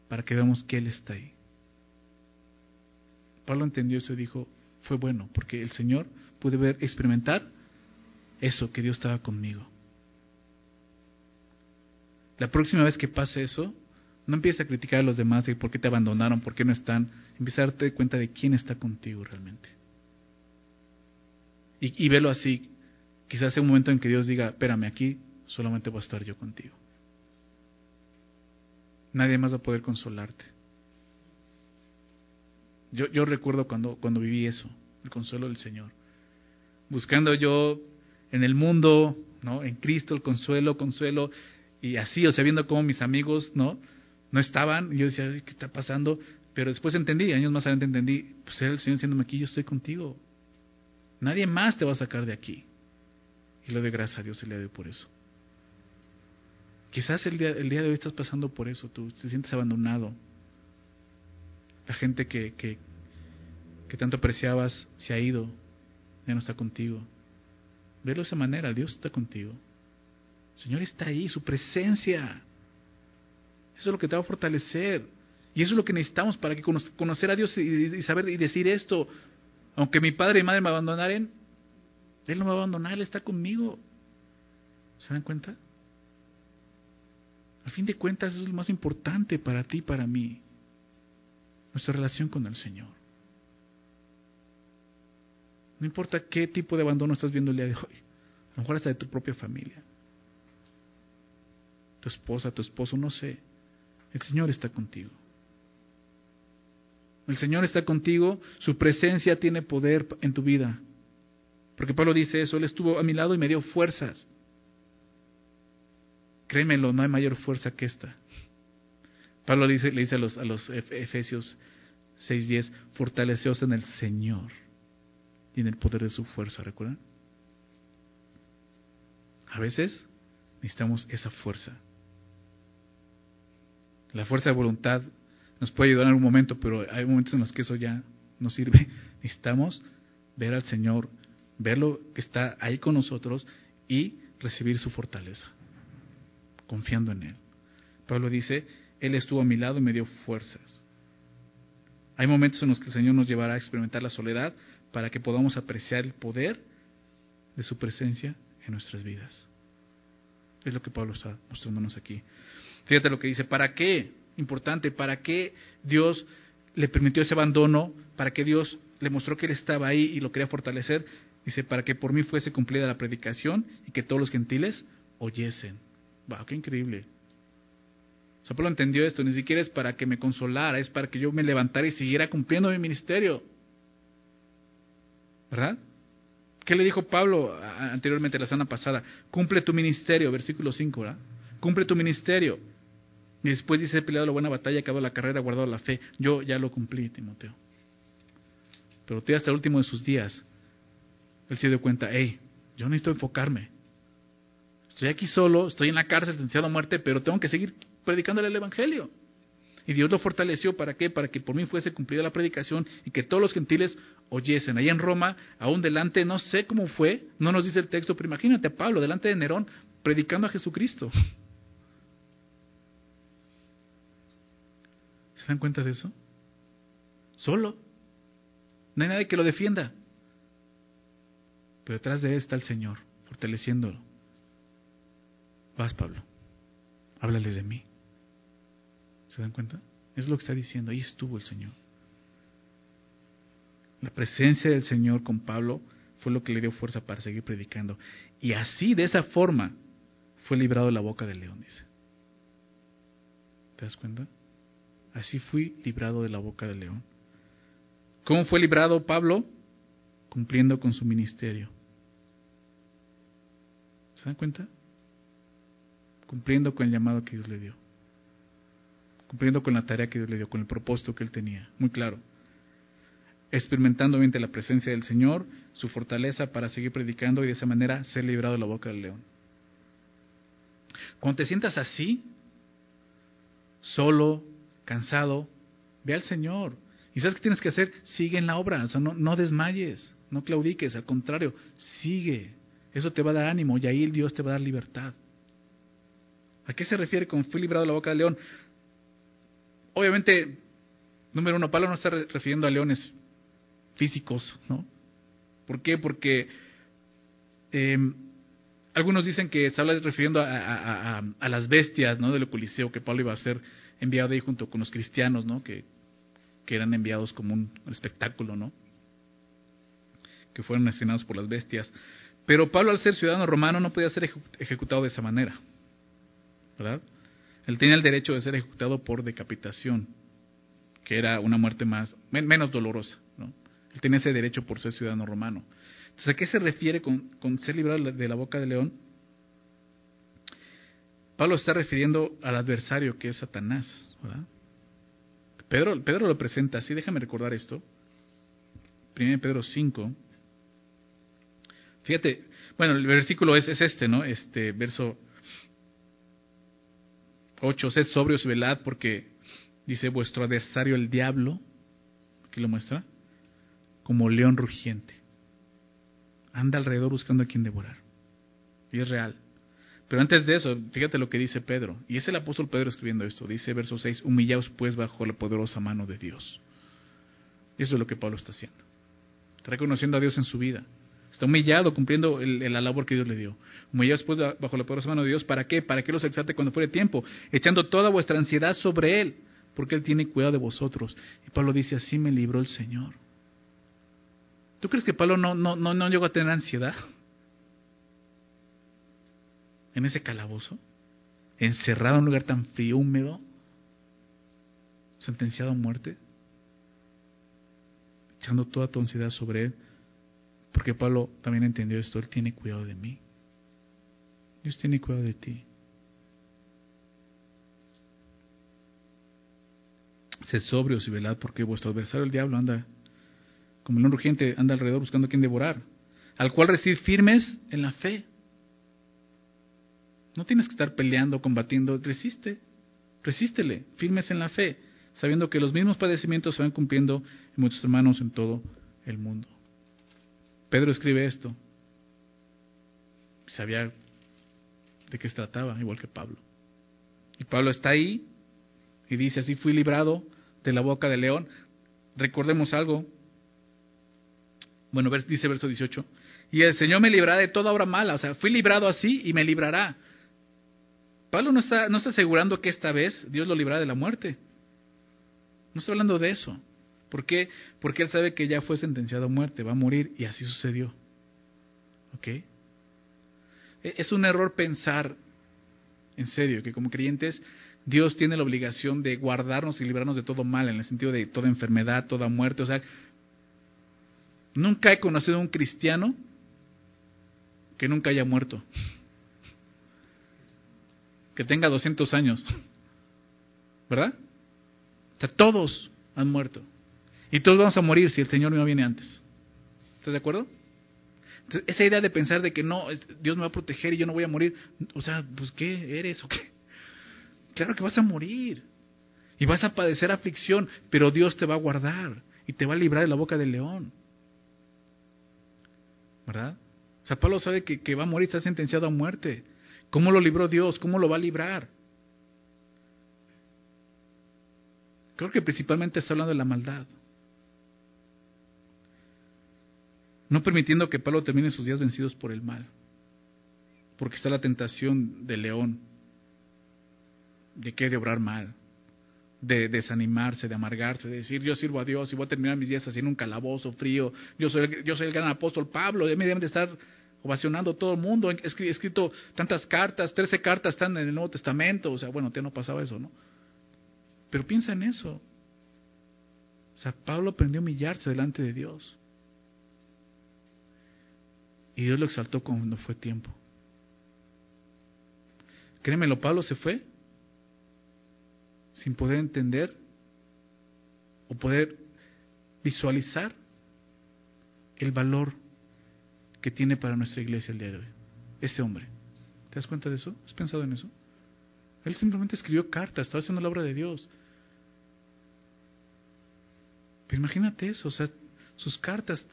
para que veamos que Él está ahí. Pablo entendió eso y dijo, fue bueno, porque el Señor pude ver, experimentar eso, que Dios estaba conmigo. La próxima vez que pase eso, no empieces a criticar a los demás y por qué te abandonaron, por qué no están. Empieza a darte cuenta de quién está contigo realmente. Y, y velo así. Quizás sea un momento en que Dios diga, espérame, aquí solamente voy a estar yo contigo. Nadie más va a poder consolarte. Yo, yo recuerdo cuando, cuando viví eso, el consuelo del Señor. Buscando yo en el mundo, ¿no? En Cristo el consuelo, consuelo, y así, o sea, viendo cómo mis amigos, ¿no? No estaban, y yo decía, ¿qué está pasando? Pero después entendí, años más adelante entendí, pues era el Señor diciéndome aquí, yo estoy contigo. Nadie más te va a sacar de aquí. Y le doy gracias a Dios día de hoy por eso. Quizás el día, el día de hoy estás pasando por eso, tú te sientes abandonado, la gente que, que, que tanto apreciabas se ha ido, ya no está contigo. Velo de esa manera, Dios está contigo. El Señor está ahí, su presencia. Eso es lo que te va a fortalecer. Y eso es lo que necesitamos para que conocer a Dios y, saber y decir esto. Aunque mi padre y madre me abandonaren, Él no me va a abandonar, Él está conmigo. ¿Se dan cuenta? Al fin de cuentas, eso es lo más importante para ti y para mí. Nuestra relación con el Señor. No importa qué tipo de abandono estás viendo el día de hoy. A lo mejor hasta de tu propia familia. Tu esposa, tu esposo, no sé. El Señor está contigo. El Señor está contigo, su presencia tiene poder en tu vida. Porque Pablo dice eso, Él estuvo a mi lado y me dio fuerzas. Créemelo, no hay mayor fuerza que esta. Pablo le dice, a los, a los Efesios 6:10, fortaleceos en el Señor y en el poder de su fuerza, ¿recuerdan? A veces necesitamos esa fuerza. La fuerza de voluntad nos puede ayudar en algún momento, pero hay momentos en los que eso ya no sirve. Necesitamos ver al Señor, verlo que está ahí con nosotros y recibir su fortaleza, confiando en Él. Pablo dice, Él estuvo a mi lado y me dio fuerzas. Hay momentos en los que el Señor nos llevará a experimentar la soledad para que podamos apreciar el poder de su presencia en nuestras vidas. Es lo que Pablo está mostrándonos aquí. Fíjate lo que dice, ¿para qué? Importante, ¿para qué Dios le permitió ese abandono? ¿Para qué Dios le mostró que Él estaba ahí y lo quería fortalecer? Dice, para que por mí fuese cumplida la predicación y que todos los gentiles oyesen. ¡Wow! ¡Qué increíble! Pablo entendió esto, ni siquiera es para que me consolara, es para que yo me levantara y siguiera cumpliendo mi ministerio. ¿Verdad? ¿Qué le dijo Pablo anteriormente, la semana pasada? Cumple tu ministerio, versículo 5, ¿verdad? Cumple tu ministerio. Y después dice, he peleado la buena batalla, acabado la carrera, guardado la fe. Yo ya lo cumplí, Timoteo. Pero usted hasta el último de sus días, él se dio cuenta, hey, yo necesito enfocarme. Estoy aquí solo, estoy en la cárcel, sentenciado a muerte, pero tengo que seguir predicándole el Evangelio. Y Dios lo fortaleció, ¿para qué? Para que por mí fuese cumplida la predicación y que todos los gentiles oyesen. Ahí en Roma, aún delante, no sé cómo fue, no nos dice el texto, pero imagínate a Pablo delante de Nerón predicando a Jesucristo. ¿Se dan cuenta de eso? Solo. No hay nadie que lo defienda. Pero detrás de él está el Señor, fortaleciéndolo. Vas, Pablo. Háblales de mí. ¿Se dan cuenta? Es lo que está diciendo. Ahí estuvo el Señor. La presencia del Señor con Pablo fue lo que le dio fuerza para seguir predicando. Y así, de esa forma, fue librado de la boca del león. ¿Te das cuenta? Así fui librado de la boca del león. ¿Cómo fue librado Pablo? Cumpliendo con su ministerio. ¿Se dan cuenta? Cumpliendo con el llamado que Dios le dio. Cumpliendo con la tarea que Dios le dio, con el propósito que él tenía. Muy claro. Experimentando obviamente la presencia del Señor, su fortaleza para seguir predicando y de esa manera ser librado de la boca del león. Cuando te sientas así, solo, cansado, ve al Señor. ¿Y sabes qué tienes que hacer? Sigue en la obra, no, no desmayes, no claudiques, al contrario, sigue. Eso te va a dar ánimo y ahí Dios te va a dar libertad. ¿A qué se refiere con fui librado la boca del león? Obviamente, número uno, Pablo no está refiriendo a leones físicos, ¿no? ¿Por qué? Porque eh, algunos dicen que se habla refiriendo a, a, las bestias, ¿no? Del Coliseo que Pablo iba a ser enviado ahí junto con los cristianos, ¿no? Que, que eran enviados como un espectáculo, ¿no? Que fueron asesinados por las bestias. Pero Pablo, al ser ciudadano romano, no podía ser ejecutado de esa manera, ¿verdad? Él tenía el derecho de ser ejecutado por decapitación, que era una muerte más menos dolorosa, ¿no? Él tenía ese derecho por ser ciudadano romano. Entonces, ¿a qué se refiere con, ser librado de la boca del león? Pablo está refiriendo al adversario que es Satanás, ¿verdad? Pedro, Pedro lo presenta así, déjame recordar esto. 1 Pedro 5. Fíjate, bueno, el versículo es, es este, ¿no? Este verso 8, sed sobrios y velad porque dice vuestro adversario el diablo, aquí lo muestra, como león rugiente. Anda alrededor buscando a quien devorar. Y es real. Pero antes de eso, fíjate lo que dice Pedro. Y es el apóstol Pedro escribiendo esto. Dice verso 6, humillaos pues bajo la poderosa mano de Dios. Eso es lo que Pablo está haciendo. Está reconociendo a Dios en su vida. Está humillado cumpliendo la labor que Dios le dio. Humillaos pues bajo la poderosa mano de Dios. ¿Para qué? Para que los exalte cuando fuere tiempo. Echando toda vuestra ansiedad sobre Él. Porque Él tiene cuidado de vosotros. Y Pablo dice, así me libró el Señor. ¿Tú crees que Pablo no, no, no, no llegó a tener ansiedad? En ese calabozo. Encerrado en un lugar tan frío, húmedo. Sentenciado a muerte. Echando toda tu ansiedad sobre Él porque Pablo también entendió esto, Él tiene cuidado de mí. Dios tiene cuidado de ti. Sed sobrios y velad, porque vuestro adversario, el diablo, anda como el urgente, anda alrededor buscando a quien devorar, al cual recibir firmes en la fe. No tienes que estar peleando, combatiendo, resiste, resístele, firmes en la fe, sabiendo que los mismos padecimientos se van cumpliendo en muchos hermanos en todo el mundo. Pedro escribe esto. Sabía de qué se trataba, igual que Pablo. Y Pablo está ahí y dice, así fui librado de la boca del león. Recordemos algo. Bueno, dice verso 18. Y el Señor me librará de toda obra mala. O sea, fui librado así y me librará. Pablo no está, no está asegurando que esta vez Dios lo librará de la muerte. No está hablando de eso. ¿Por qué? Porque él sabe que ya fue sentenciado a muerte, va a morir y así sucedió. ¿Ok? E, es un error pensar, en serio, que como creyentes Dios tiene la obligación de guardarnos y librarnos de todo mal, en el sentido de toda enfermedad, toda muerte. O sea, nunca he conocido a un cristiano que nunca haya muerto. Que tenga 200 años. ¿Verdad? O sea, todos han muerto. Y todos vamos a morir si el Señor no viene antes. ¿Estás de acuerdo? Entonces, esa idea de pensar de que no, Dios me va a proteger y yo no voy a morir, o sea, pues ¿qué eres o qué? Claro que vas a morir y vas a padecer aflicción, pero Dios te va a guardar y te va a librar de la boca del león. ¿Verdad? O sea, Pablo sabe que, que va a morir, está sentenciado a muerte. ¿Cómo lo libró Dios? ¿Cómo lo va a librar? Creo que principalmente está hablando de la maldad. No permitiendo que Pablo termine sus días vencidos por el mal, porque está la tentación del león, de que de obrar mal, de desanimarse, de amargarse, de decir yo sirvo a Dios y voy a terminar mis días así en un calabozo frío, yo soy, el, gran apóstol Pablo, ya me deben de estar ovacionando todo el mundo, he escrito tantas cartas, trece cartas están en el Nuevo Testamento, o sea, bueno, ya no pasaba eso, ¿no? Pero piensa en eso. O sea, Pablo aprendió a humillarse delante de Dios. Y Dios lo exaltó cuando fue tiempo. Créemelo, Pablo se fue sin poder entender o poder visualizar el valor que tiene para nuestra iglesia el día de hoy. Ese hombre. ¿Te das cuenta de eso? ¿Has pensado en eso? Él simplemente escribió cartas, estaba haciendo la obra de Dios. Pero imagínate eso, o sea, sus cartas,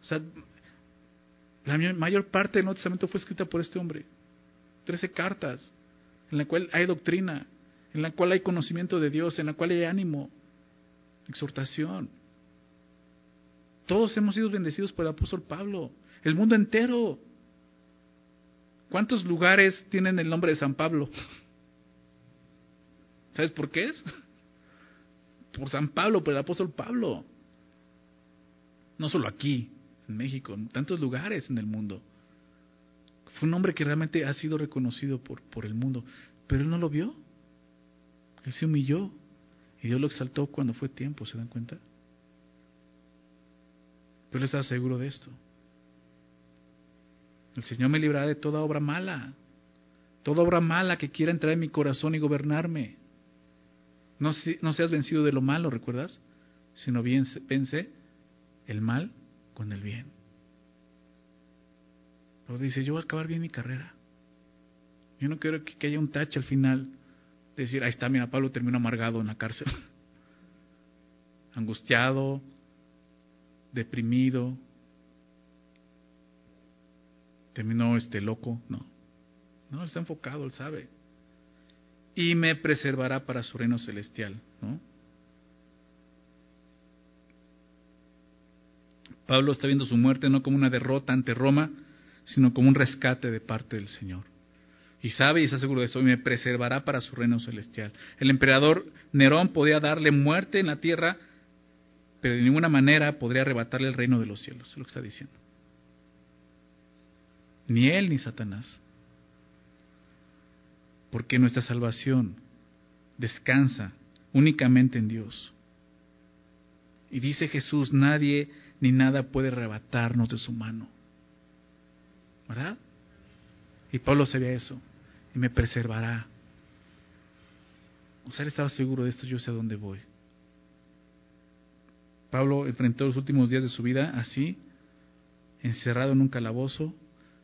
o sea, la mayor parte del Nuevo Testamento fue escrita por este hombre. Trece cartas, en la cual hay doctrina, en la cual hay conocimiento de Dios, en la cual hay ánimo, exhortación. Todos hemos sido bendecidos por el apóstol Pablo, el mundo entero. ¿Cuántos lugares tienen el nombre de San Pablo? ¿Sabes por qué es? Por San Pablo, por el apóstol Pablo. No solo aquí, en México, en tantos lugares en el mundo. Fue un hombre que realmente ha sido reconocido por, por el mundo, pero él no lo vio. Él se humilló y Dios lo exaltó cuando fue tiempo, ¿se dan cuenta? Pero él estaba seguro de esto. El Señor me librará de toda obra mala, toda obra mala que quiera entrar en mi corazón y gobernarme. No, no seas vencido de lo malo, ¿recuerdas? Sino bien vence el mal con el bien. Pero dice, yo voy a acabar bien mi carrera. Yo no quiero que, haya un tache al final. De decir, ahí está, mira, Pablo terminó amargado en la cárcel. Angustiado, deprimido, terminó este loco. No, No, él está enfocado, él sabe. Y me preservará para su reino celestial, ¿no? Pablo está viendo su muerte no como una derrota ante Roma, sino como un rescate de parte del Señor. Y sabe y está seguro de esto, y me preservará para su reino celestial. El emperador Nerón podía darle muerte en la tierra, pero de ninguna manera podría arrebatarle el reino de los cielos, es lo que está diciendo. Ni él ni Satanás. Porque nuestra salvación descansa únicamente en Dios. Y dice Jesús, nadie ni nada puede arrebatarnos de su mano. ¿Verdad? Y Pablo sabía eso. Y me preservará. O sea, él estaba seguro de esto, yo sé a dónde voy. Pablo enfrentó los últimos días de su vida así, encerrado en un calabozo,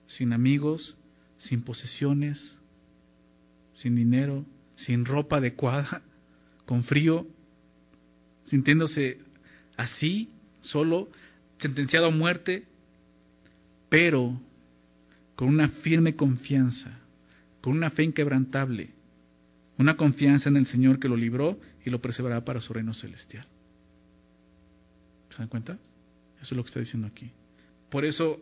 sin amigos, sin posesiones, sin dinero, sin ropa adecuada, con frío, sintiéndose así, solo, sentenciado a muerte, pero con una firme confianza, con una fe inquebrantable, una confianza en el Señor que lo libró y lo preservará para su reino celestial. ¿Se dan cuenta? Eso es lo que está diciendo aquí. Por eso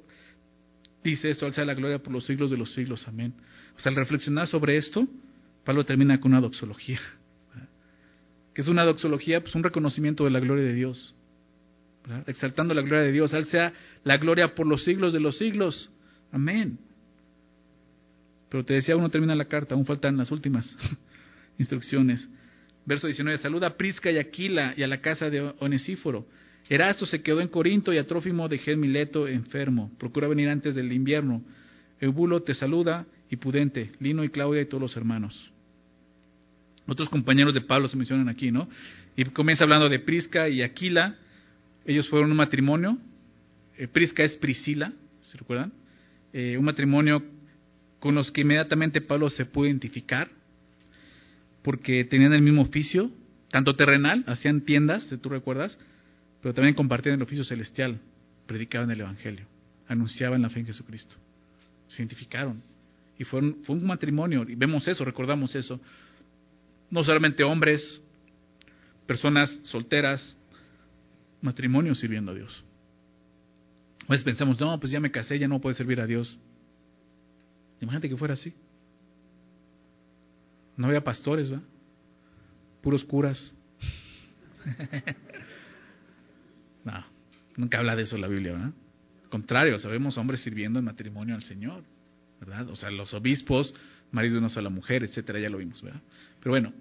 dice esto, alza la gloria por los siglos de los siglos. Amén. O sea, al reflexionar sobre esto, Pablo termina con una doxología. ¿Qué es una doxología? Pues un reconocimiento de la gloria de Dios exaltando la gloria de Dios. Sea la gloria por los siglos de los siglos. Amén. Pero te decía, uno termina la carta, aún faltan las últimas instrucciones. Verso 19, saluda a Prisca y Aquila y a la casa de Onesíforo. Erasto se quedó en Corinto y a Trófimo dejé Mileto enfermo. Procura venir antes del invierno. Eubulo te saluda y Pudente, Lino y Claudia y todos los hermanos. Otros compañeros de Pablo se mencionan aquí, ¿no? Y comienza hablando de Prisca y Aquila, ellos fueron un matrimonio. Eh, Prisca es Priscila, ¿se recuerdan? Eh, un matrimonio con los que inmediatamente Pablo se pudo identificar, porque tenían el mismo oficio, tanto terrenal, hacían tiendas, si tú recuerdas, pero también compartían el oficio celestial, predicaban el Evangelio, anunciaban la fe en Jesucristo. Se identificaron. Y fue un matrimonio, y vemos eso, recordamos eso. No solamente hombres, personas solteras, matrimonio sirviendo a Dios. A veces pensamos, no, pues ya me casé, ya no puedo servir a Dios. Imagínate que fuera así. No había pastores, ¿va? Puros curas. no, nunca habla de eso la Biblia, ¿verdad? Al contrario, sabemos hombres sirviendo en matrimonio al Señor, ¿verdad? O sea, los obispos, marido de una sola mujer, etcétera, ya lo vimos, ¿verdad? Pero bueno,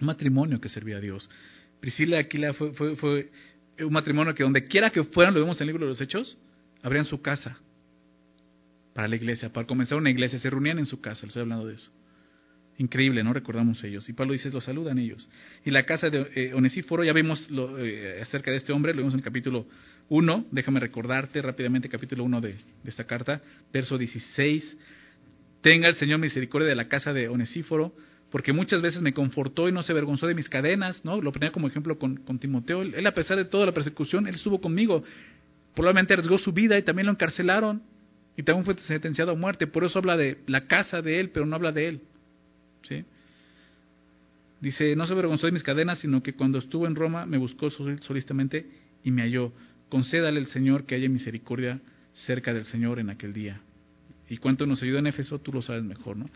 un matrimonio que servía a Dios. Priscila y Aquila fue, un matrimonio que donde quiera que fueran, lo vemos en el libro de los Hechos, abrían su casa para la iglesia, para comenzar una iglesia, se reunían en su casa, estoy hablando de eso. Increíble, ¿no? Recordamos ellos. Y Pablo dice, lo saludan ellos. Y la casa de eh, Onesíforo, ya vimos lo, eh, acerca de este hombre, lo vimos en el capítulo 1, déjame recordarte rápidamente capítulo 1 de, de esta carta, verso 16. Tenga el Señor misericordia de la casa de Onesíforo, porque muchas veces me confortó y no se avergonzó de mis cadenas, ¿no? Lo ponía como ejemplo con, Timoteo. Él, a pesar de toda la persecución, él estuvo conmigo. Probablemente arriesgó su vida y también lo encarcelaron y también fue sentenciado a muerte. Por eso habla de la casa de él, pero no habla de él. ¿Sí? Dice, no se avergonzó de mis cadenas, sino que cuando estuvo en Roma me buscó solistamente y me halló. Concédale el Señor que haya misericordia cerca del Señor en aquel día. Y cuánto nos ayudó en Éfeso, tú lo sabes mejor, ¿no?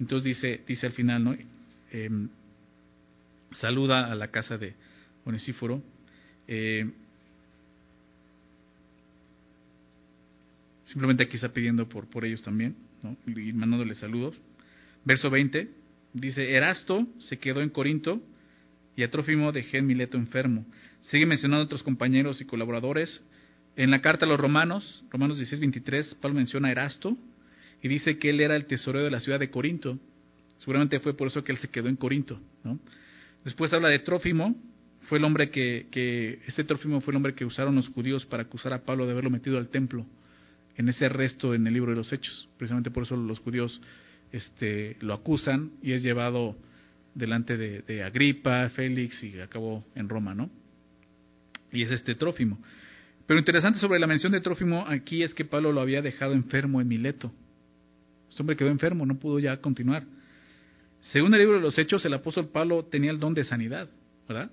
Entonces dice, dice al final, ¿no? Em, saluda a la casa de Onesíforo. Eh, simplemente aquí está pidiendo por, por ellos también, ¿no? y mandándoles saludos. Verso 20 dice: Erasto se quedó en Corinto y a Trófimo dejé en Mileto enfermo. Sigue mencionando a otros compañeros y colaboradores. En la carta a los Romanos, Romanos 16, 23, Pablo menciona a Erasto, y dice que él era el tesorero de la ciudad de Corinto. Seguramente fue por eso que él se quedó en Corinto. ¿no? Después habla de Trófimo, fue el hombre que, este Trófimo fue el hombre que usaron los judíos para acusar a Pablo de haberlo metido al templo, en ese arresto en el libro de los Hechos. Precisamente por eso los judíos este, lo acusan y es llevado delante de, de Agripa, Félix y acabó en Roma, ¿no? Y es este Trófimo. Pero interesante sobre la mención de Trófimo aquí es que Pablo lo había dejado enfermo en Mileto Este hombre quedó enfermo, no pudo ya continuar. Según el libro de los Hechos, el apóstol Pablo tenía el don de sanidad, ¿verdad?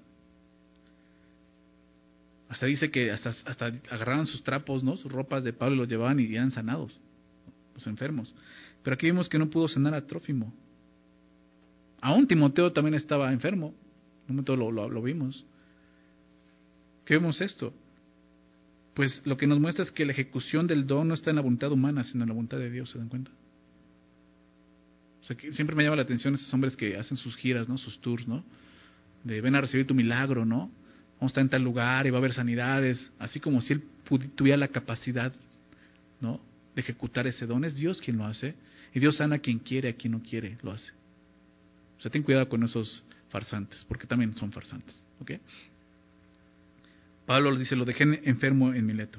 Hasta dice que hasta, hasta agarraban sus trapos, ¿no? Sus ropas de Pablo y los llevaban y eran sanados, los enfermos. Pero aquí vimos que no pudo sanar a Trófimo. Aún Timoteo también estaba enfermo. En un momento lo, lo, vimos. ¿Qué vemos esto? Pues lo que nos muestra es que la ejecución del don no está en la voluntad humana, sino en la voluntad de Dios, ¿se dan cuenta? O sea, que siempre me llama la atención esos hombres que hacen sus giras, ¿no? Sus tours, ¿no? De ven a recibir tu milagro, ¿no? Vamos a estar en tal lugar y va a haber sanidades, así como si él tuviera la capacidad, ¿no? De ejecutar ese don. Es Dios quien lo hace. Y Dios sana a quien quiere, a quien no quiere, lo hace. O sea, ten cuidado con esos farsantes, porque también son farsantes. ¿ok? Pablo dice, lo dejé enfermo en Mileto.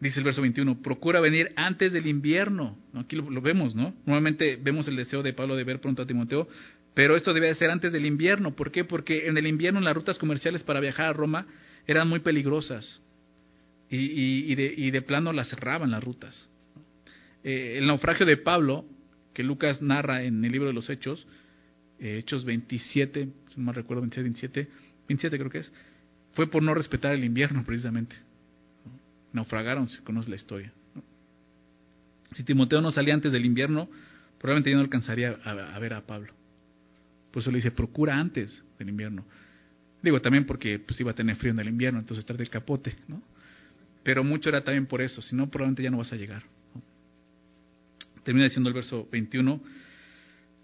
Dice el verso 21, procura venir antes del invierno. Aquí lo, vemos, ¿no? Normalmente vemos el deseo de Pablo de ver pronto a Timoteo, pero esto debe de ser antes del invierno. ¿Por qué? Porque en el invierno las rutas comerciales para viajar a Roma eran muy peligrosas y, de, y de, plano las cerraban las rutas. Eh, el naufragio de Pablo que Lucas narra en el libro de los Hechos, eh, Hechos 27, si no me recuerdo, 27, 27, 27 creo que es, fue por no respetar el invierno precisamente. Naufragaron, si conoce la historia. Si Timoteo no salía antes del invierno, probablemente ya no alcanzaría a, ver a Pablo. Por eso le dice, procura antes del invierno. Digo, también porque pues iba a tener frío en el invierno, entonces trae el capote, ¿no? Pero mucho era también por eso, si no, probablemente ya no vas a llegar. Termina diciendo el verso 21.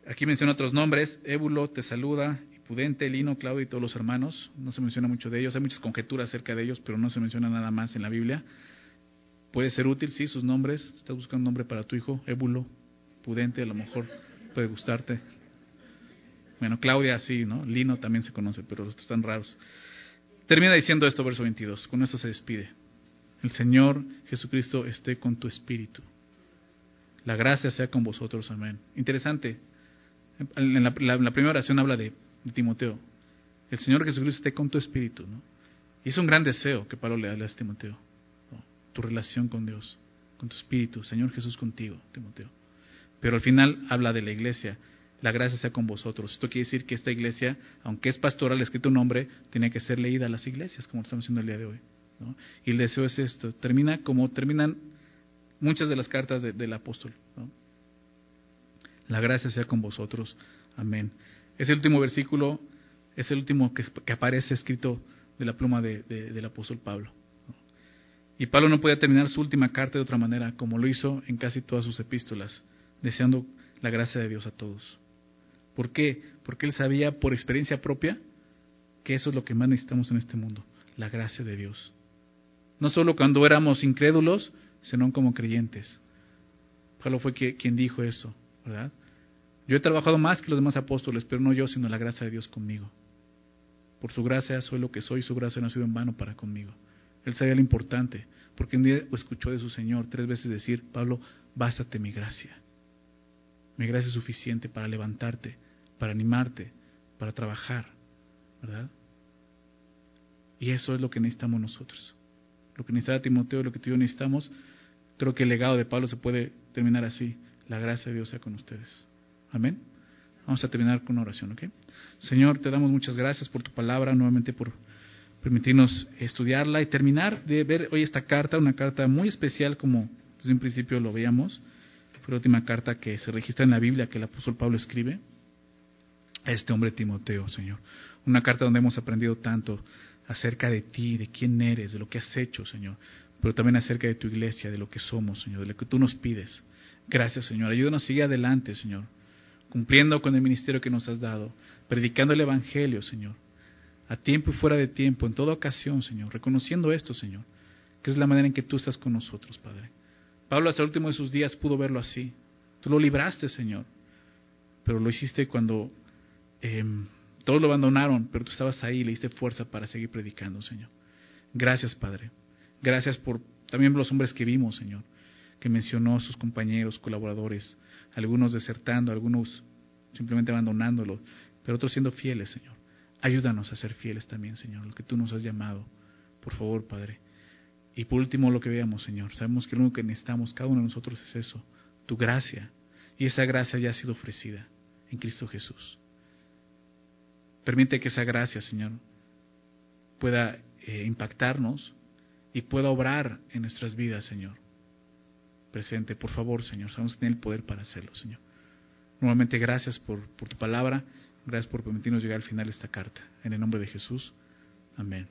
Aquí menciona otros nombres. Ébulo te saluda, Pudente, Lino, Claudio y todos los hermanos. No se menciona mucho de ellos. Hay muchas conjeturas acerca de ellos, pero no se menciona nada más en la Biblia. Puede ser útil, sí, sus nombres. Estás buscando un nombre para tu hijo. Ébulo, Pudente, a lo mejor puede gustarte. Bueno, Claudia sí, ¿no? Lino también se conoce, pero los están raros. Termina diciendo esto, verso 22. Con esto se despide. El Señor Jesucristo esté con tu espíritu. La gracia sea con vosotros, amén. Interesante. En la, primera oración habla de, Timoteo. El Señor Jesucristo esté con tu espíritu. ¿no? Y es un gran deseo que Pablo le hable a Timoteo. Tu relación con Dios, con tu espíritu. Señor Jesús contigo, Timoteo. Pero al final habla de la iglesia. La gracia sea con vosotros. Esto quiere decir que esta iglesia, aunque es pastoral, escrito un nombre, tiene que ser leída a las iglesias, como estamos haciendo el día de hoy. Y el deseo es esto. Termina como terminan muchas de las cartas del apóstol. La gracia sea con vosotros. Amén. Es el último versículo, es el último que, aparece escrito de la pluma del apóstol Pablo. Y Pablo no podía terminar su última carta de otra manera, como lo hizo en casi todas sus epístolas, deseando la gracia de Dios a todos. ¿Por qué? Porque él sabía por experiencia propia que eso es lo que más necesitamos en este mundo, la gracia de Dios. No solo cuando éramos incrédulos, sino como creyentes. Pablo fue quien dijo eso, ¿verdad? Yo he trabajado más que los demás apóstoles, pero no yo, sino la gracia de Dios conmigo. Por su gracia soy lo que soy, su gracia no ha sido en vano para conmigo. Él sabía lo importante, porque un día escuchó de su Señor tres veces decir, Pablo, bástate mi gracia. Mi gracia es suficiente para levantarte, para animarte, para trabajar, ¿verdad? Y eso es lo que necesitamos nosotros. Lo que necesitaba Timoteo, lo que tú y yo necesitamos Creo que el legado de Pablo se puede terminar así. La gracia de Dios sea con ustedes. Amén. Vamos a terminar con una oración, ¿ok? Señor, te damos muchas gracias por tu palabra, nuevamente por permitirnos estudiarla y terminar de ver hoy esta carta, una carta muy especial como desde un principio lo veíamos. Fue la última carta que se registra en la Biblia que el apóstol Pablo escribe a este hombre Timoteo, Señor. Una carta donde hemos aprendido tanto acerca de ti, de quién eres, de lo que has hecho, Señor pero también acerca de tu iglesia, de lo que somos, Señor, de lo que tú nos pides. Gracias, Señor. Ayúdanos a seguir adelante, Señor, cumpliendo con el ministerio que nos has dado, predicando el Evangelio, Señor, a tiempo y fuera de tiempo, en toda ocasión, Señor, reconociendo esto, Señor, que es la manera en que tú estás con nosotros, Padre. Pablo hasta el último de sus días pudo verlo así. Tú lo libraste, Señor, pero lo hiciste cuando em, todos lo abandonaron, pero tú estabas ahí y le diste fuerza para seguir predicando, Señor. Gracias, Padre. Gracias por también los hombres que vimos, Señor, que mencionó sus compañeros, colaboradores, algunos desertando, algunos simplemente abandonándolo, pero otros siendo fieles, Señor. Ayúdanos a ser fieles también, Señor, lo que tú nos has llamado. Por favor, Padre. Y por último, lo que veamos, Señor. Sabemos que lo único que necesitamos, cada uno de nosotros, es eso, tu gracia. Y esa gracia ya ha sido ofrecida en Cristo Jesús. Permite que esa gracia, Señor, pueda eh, impactarnos y pueda obrar en nuestras vidas, Señor. Presente, por favor, Señor. Sabemos que tiene el poder para hacerlo, Señor. Nuevamente, gracias por, por tu palabra. Gracias por permitirnos llegar al final de esta carta. En el nombre de Jesús. Amén.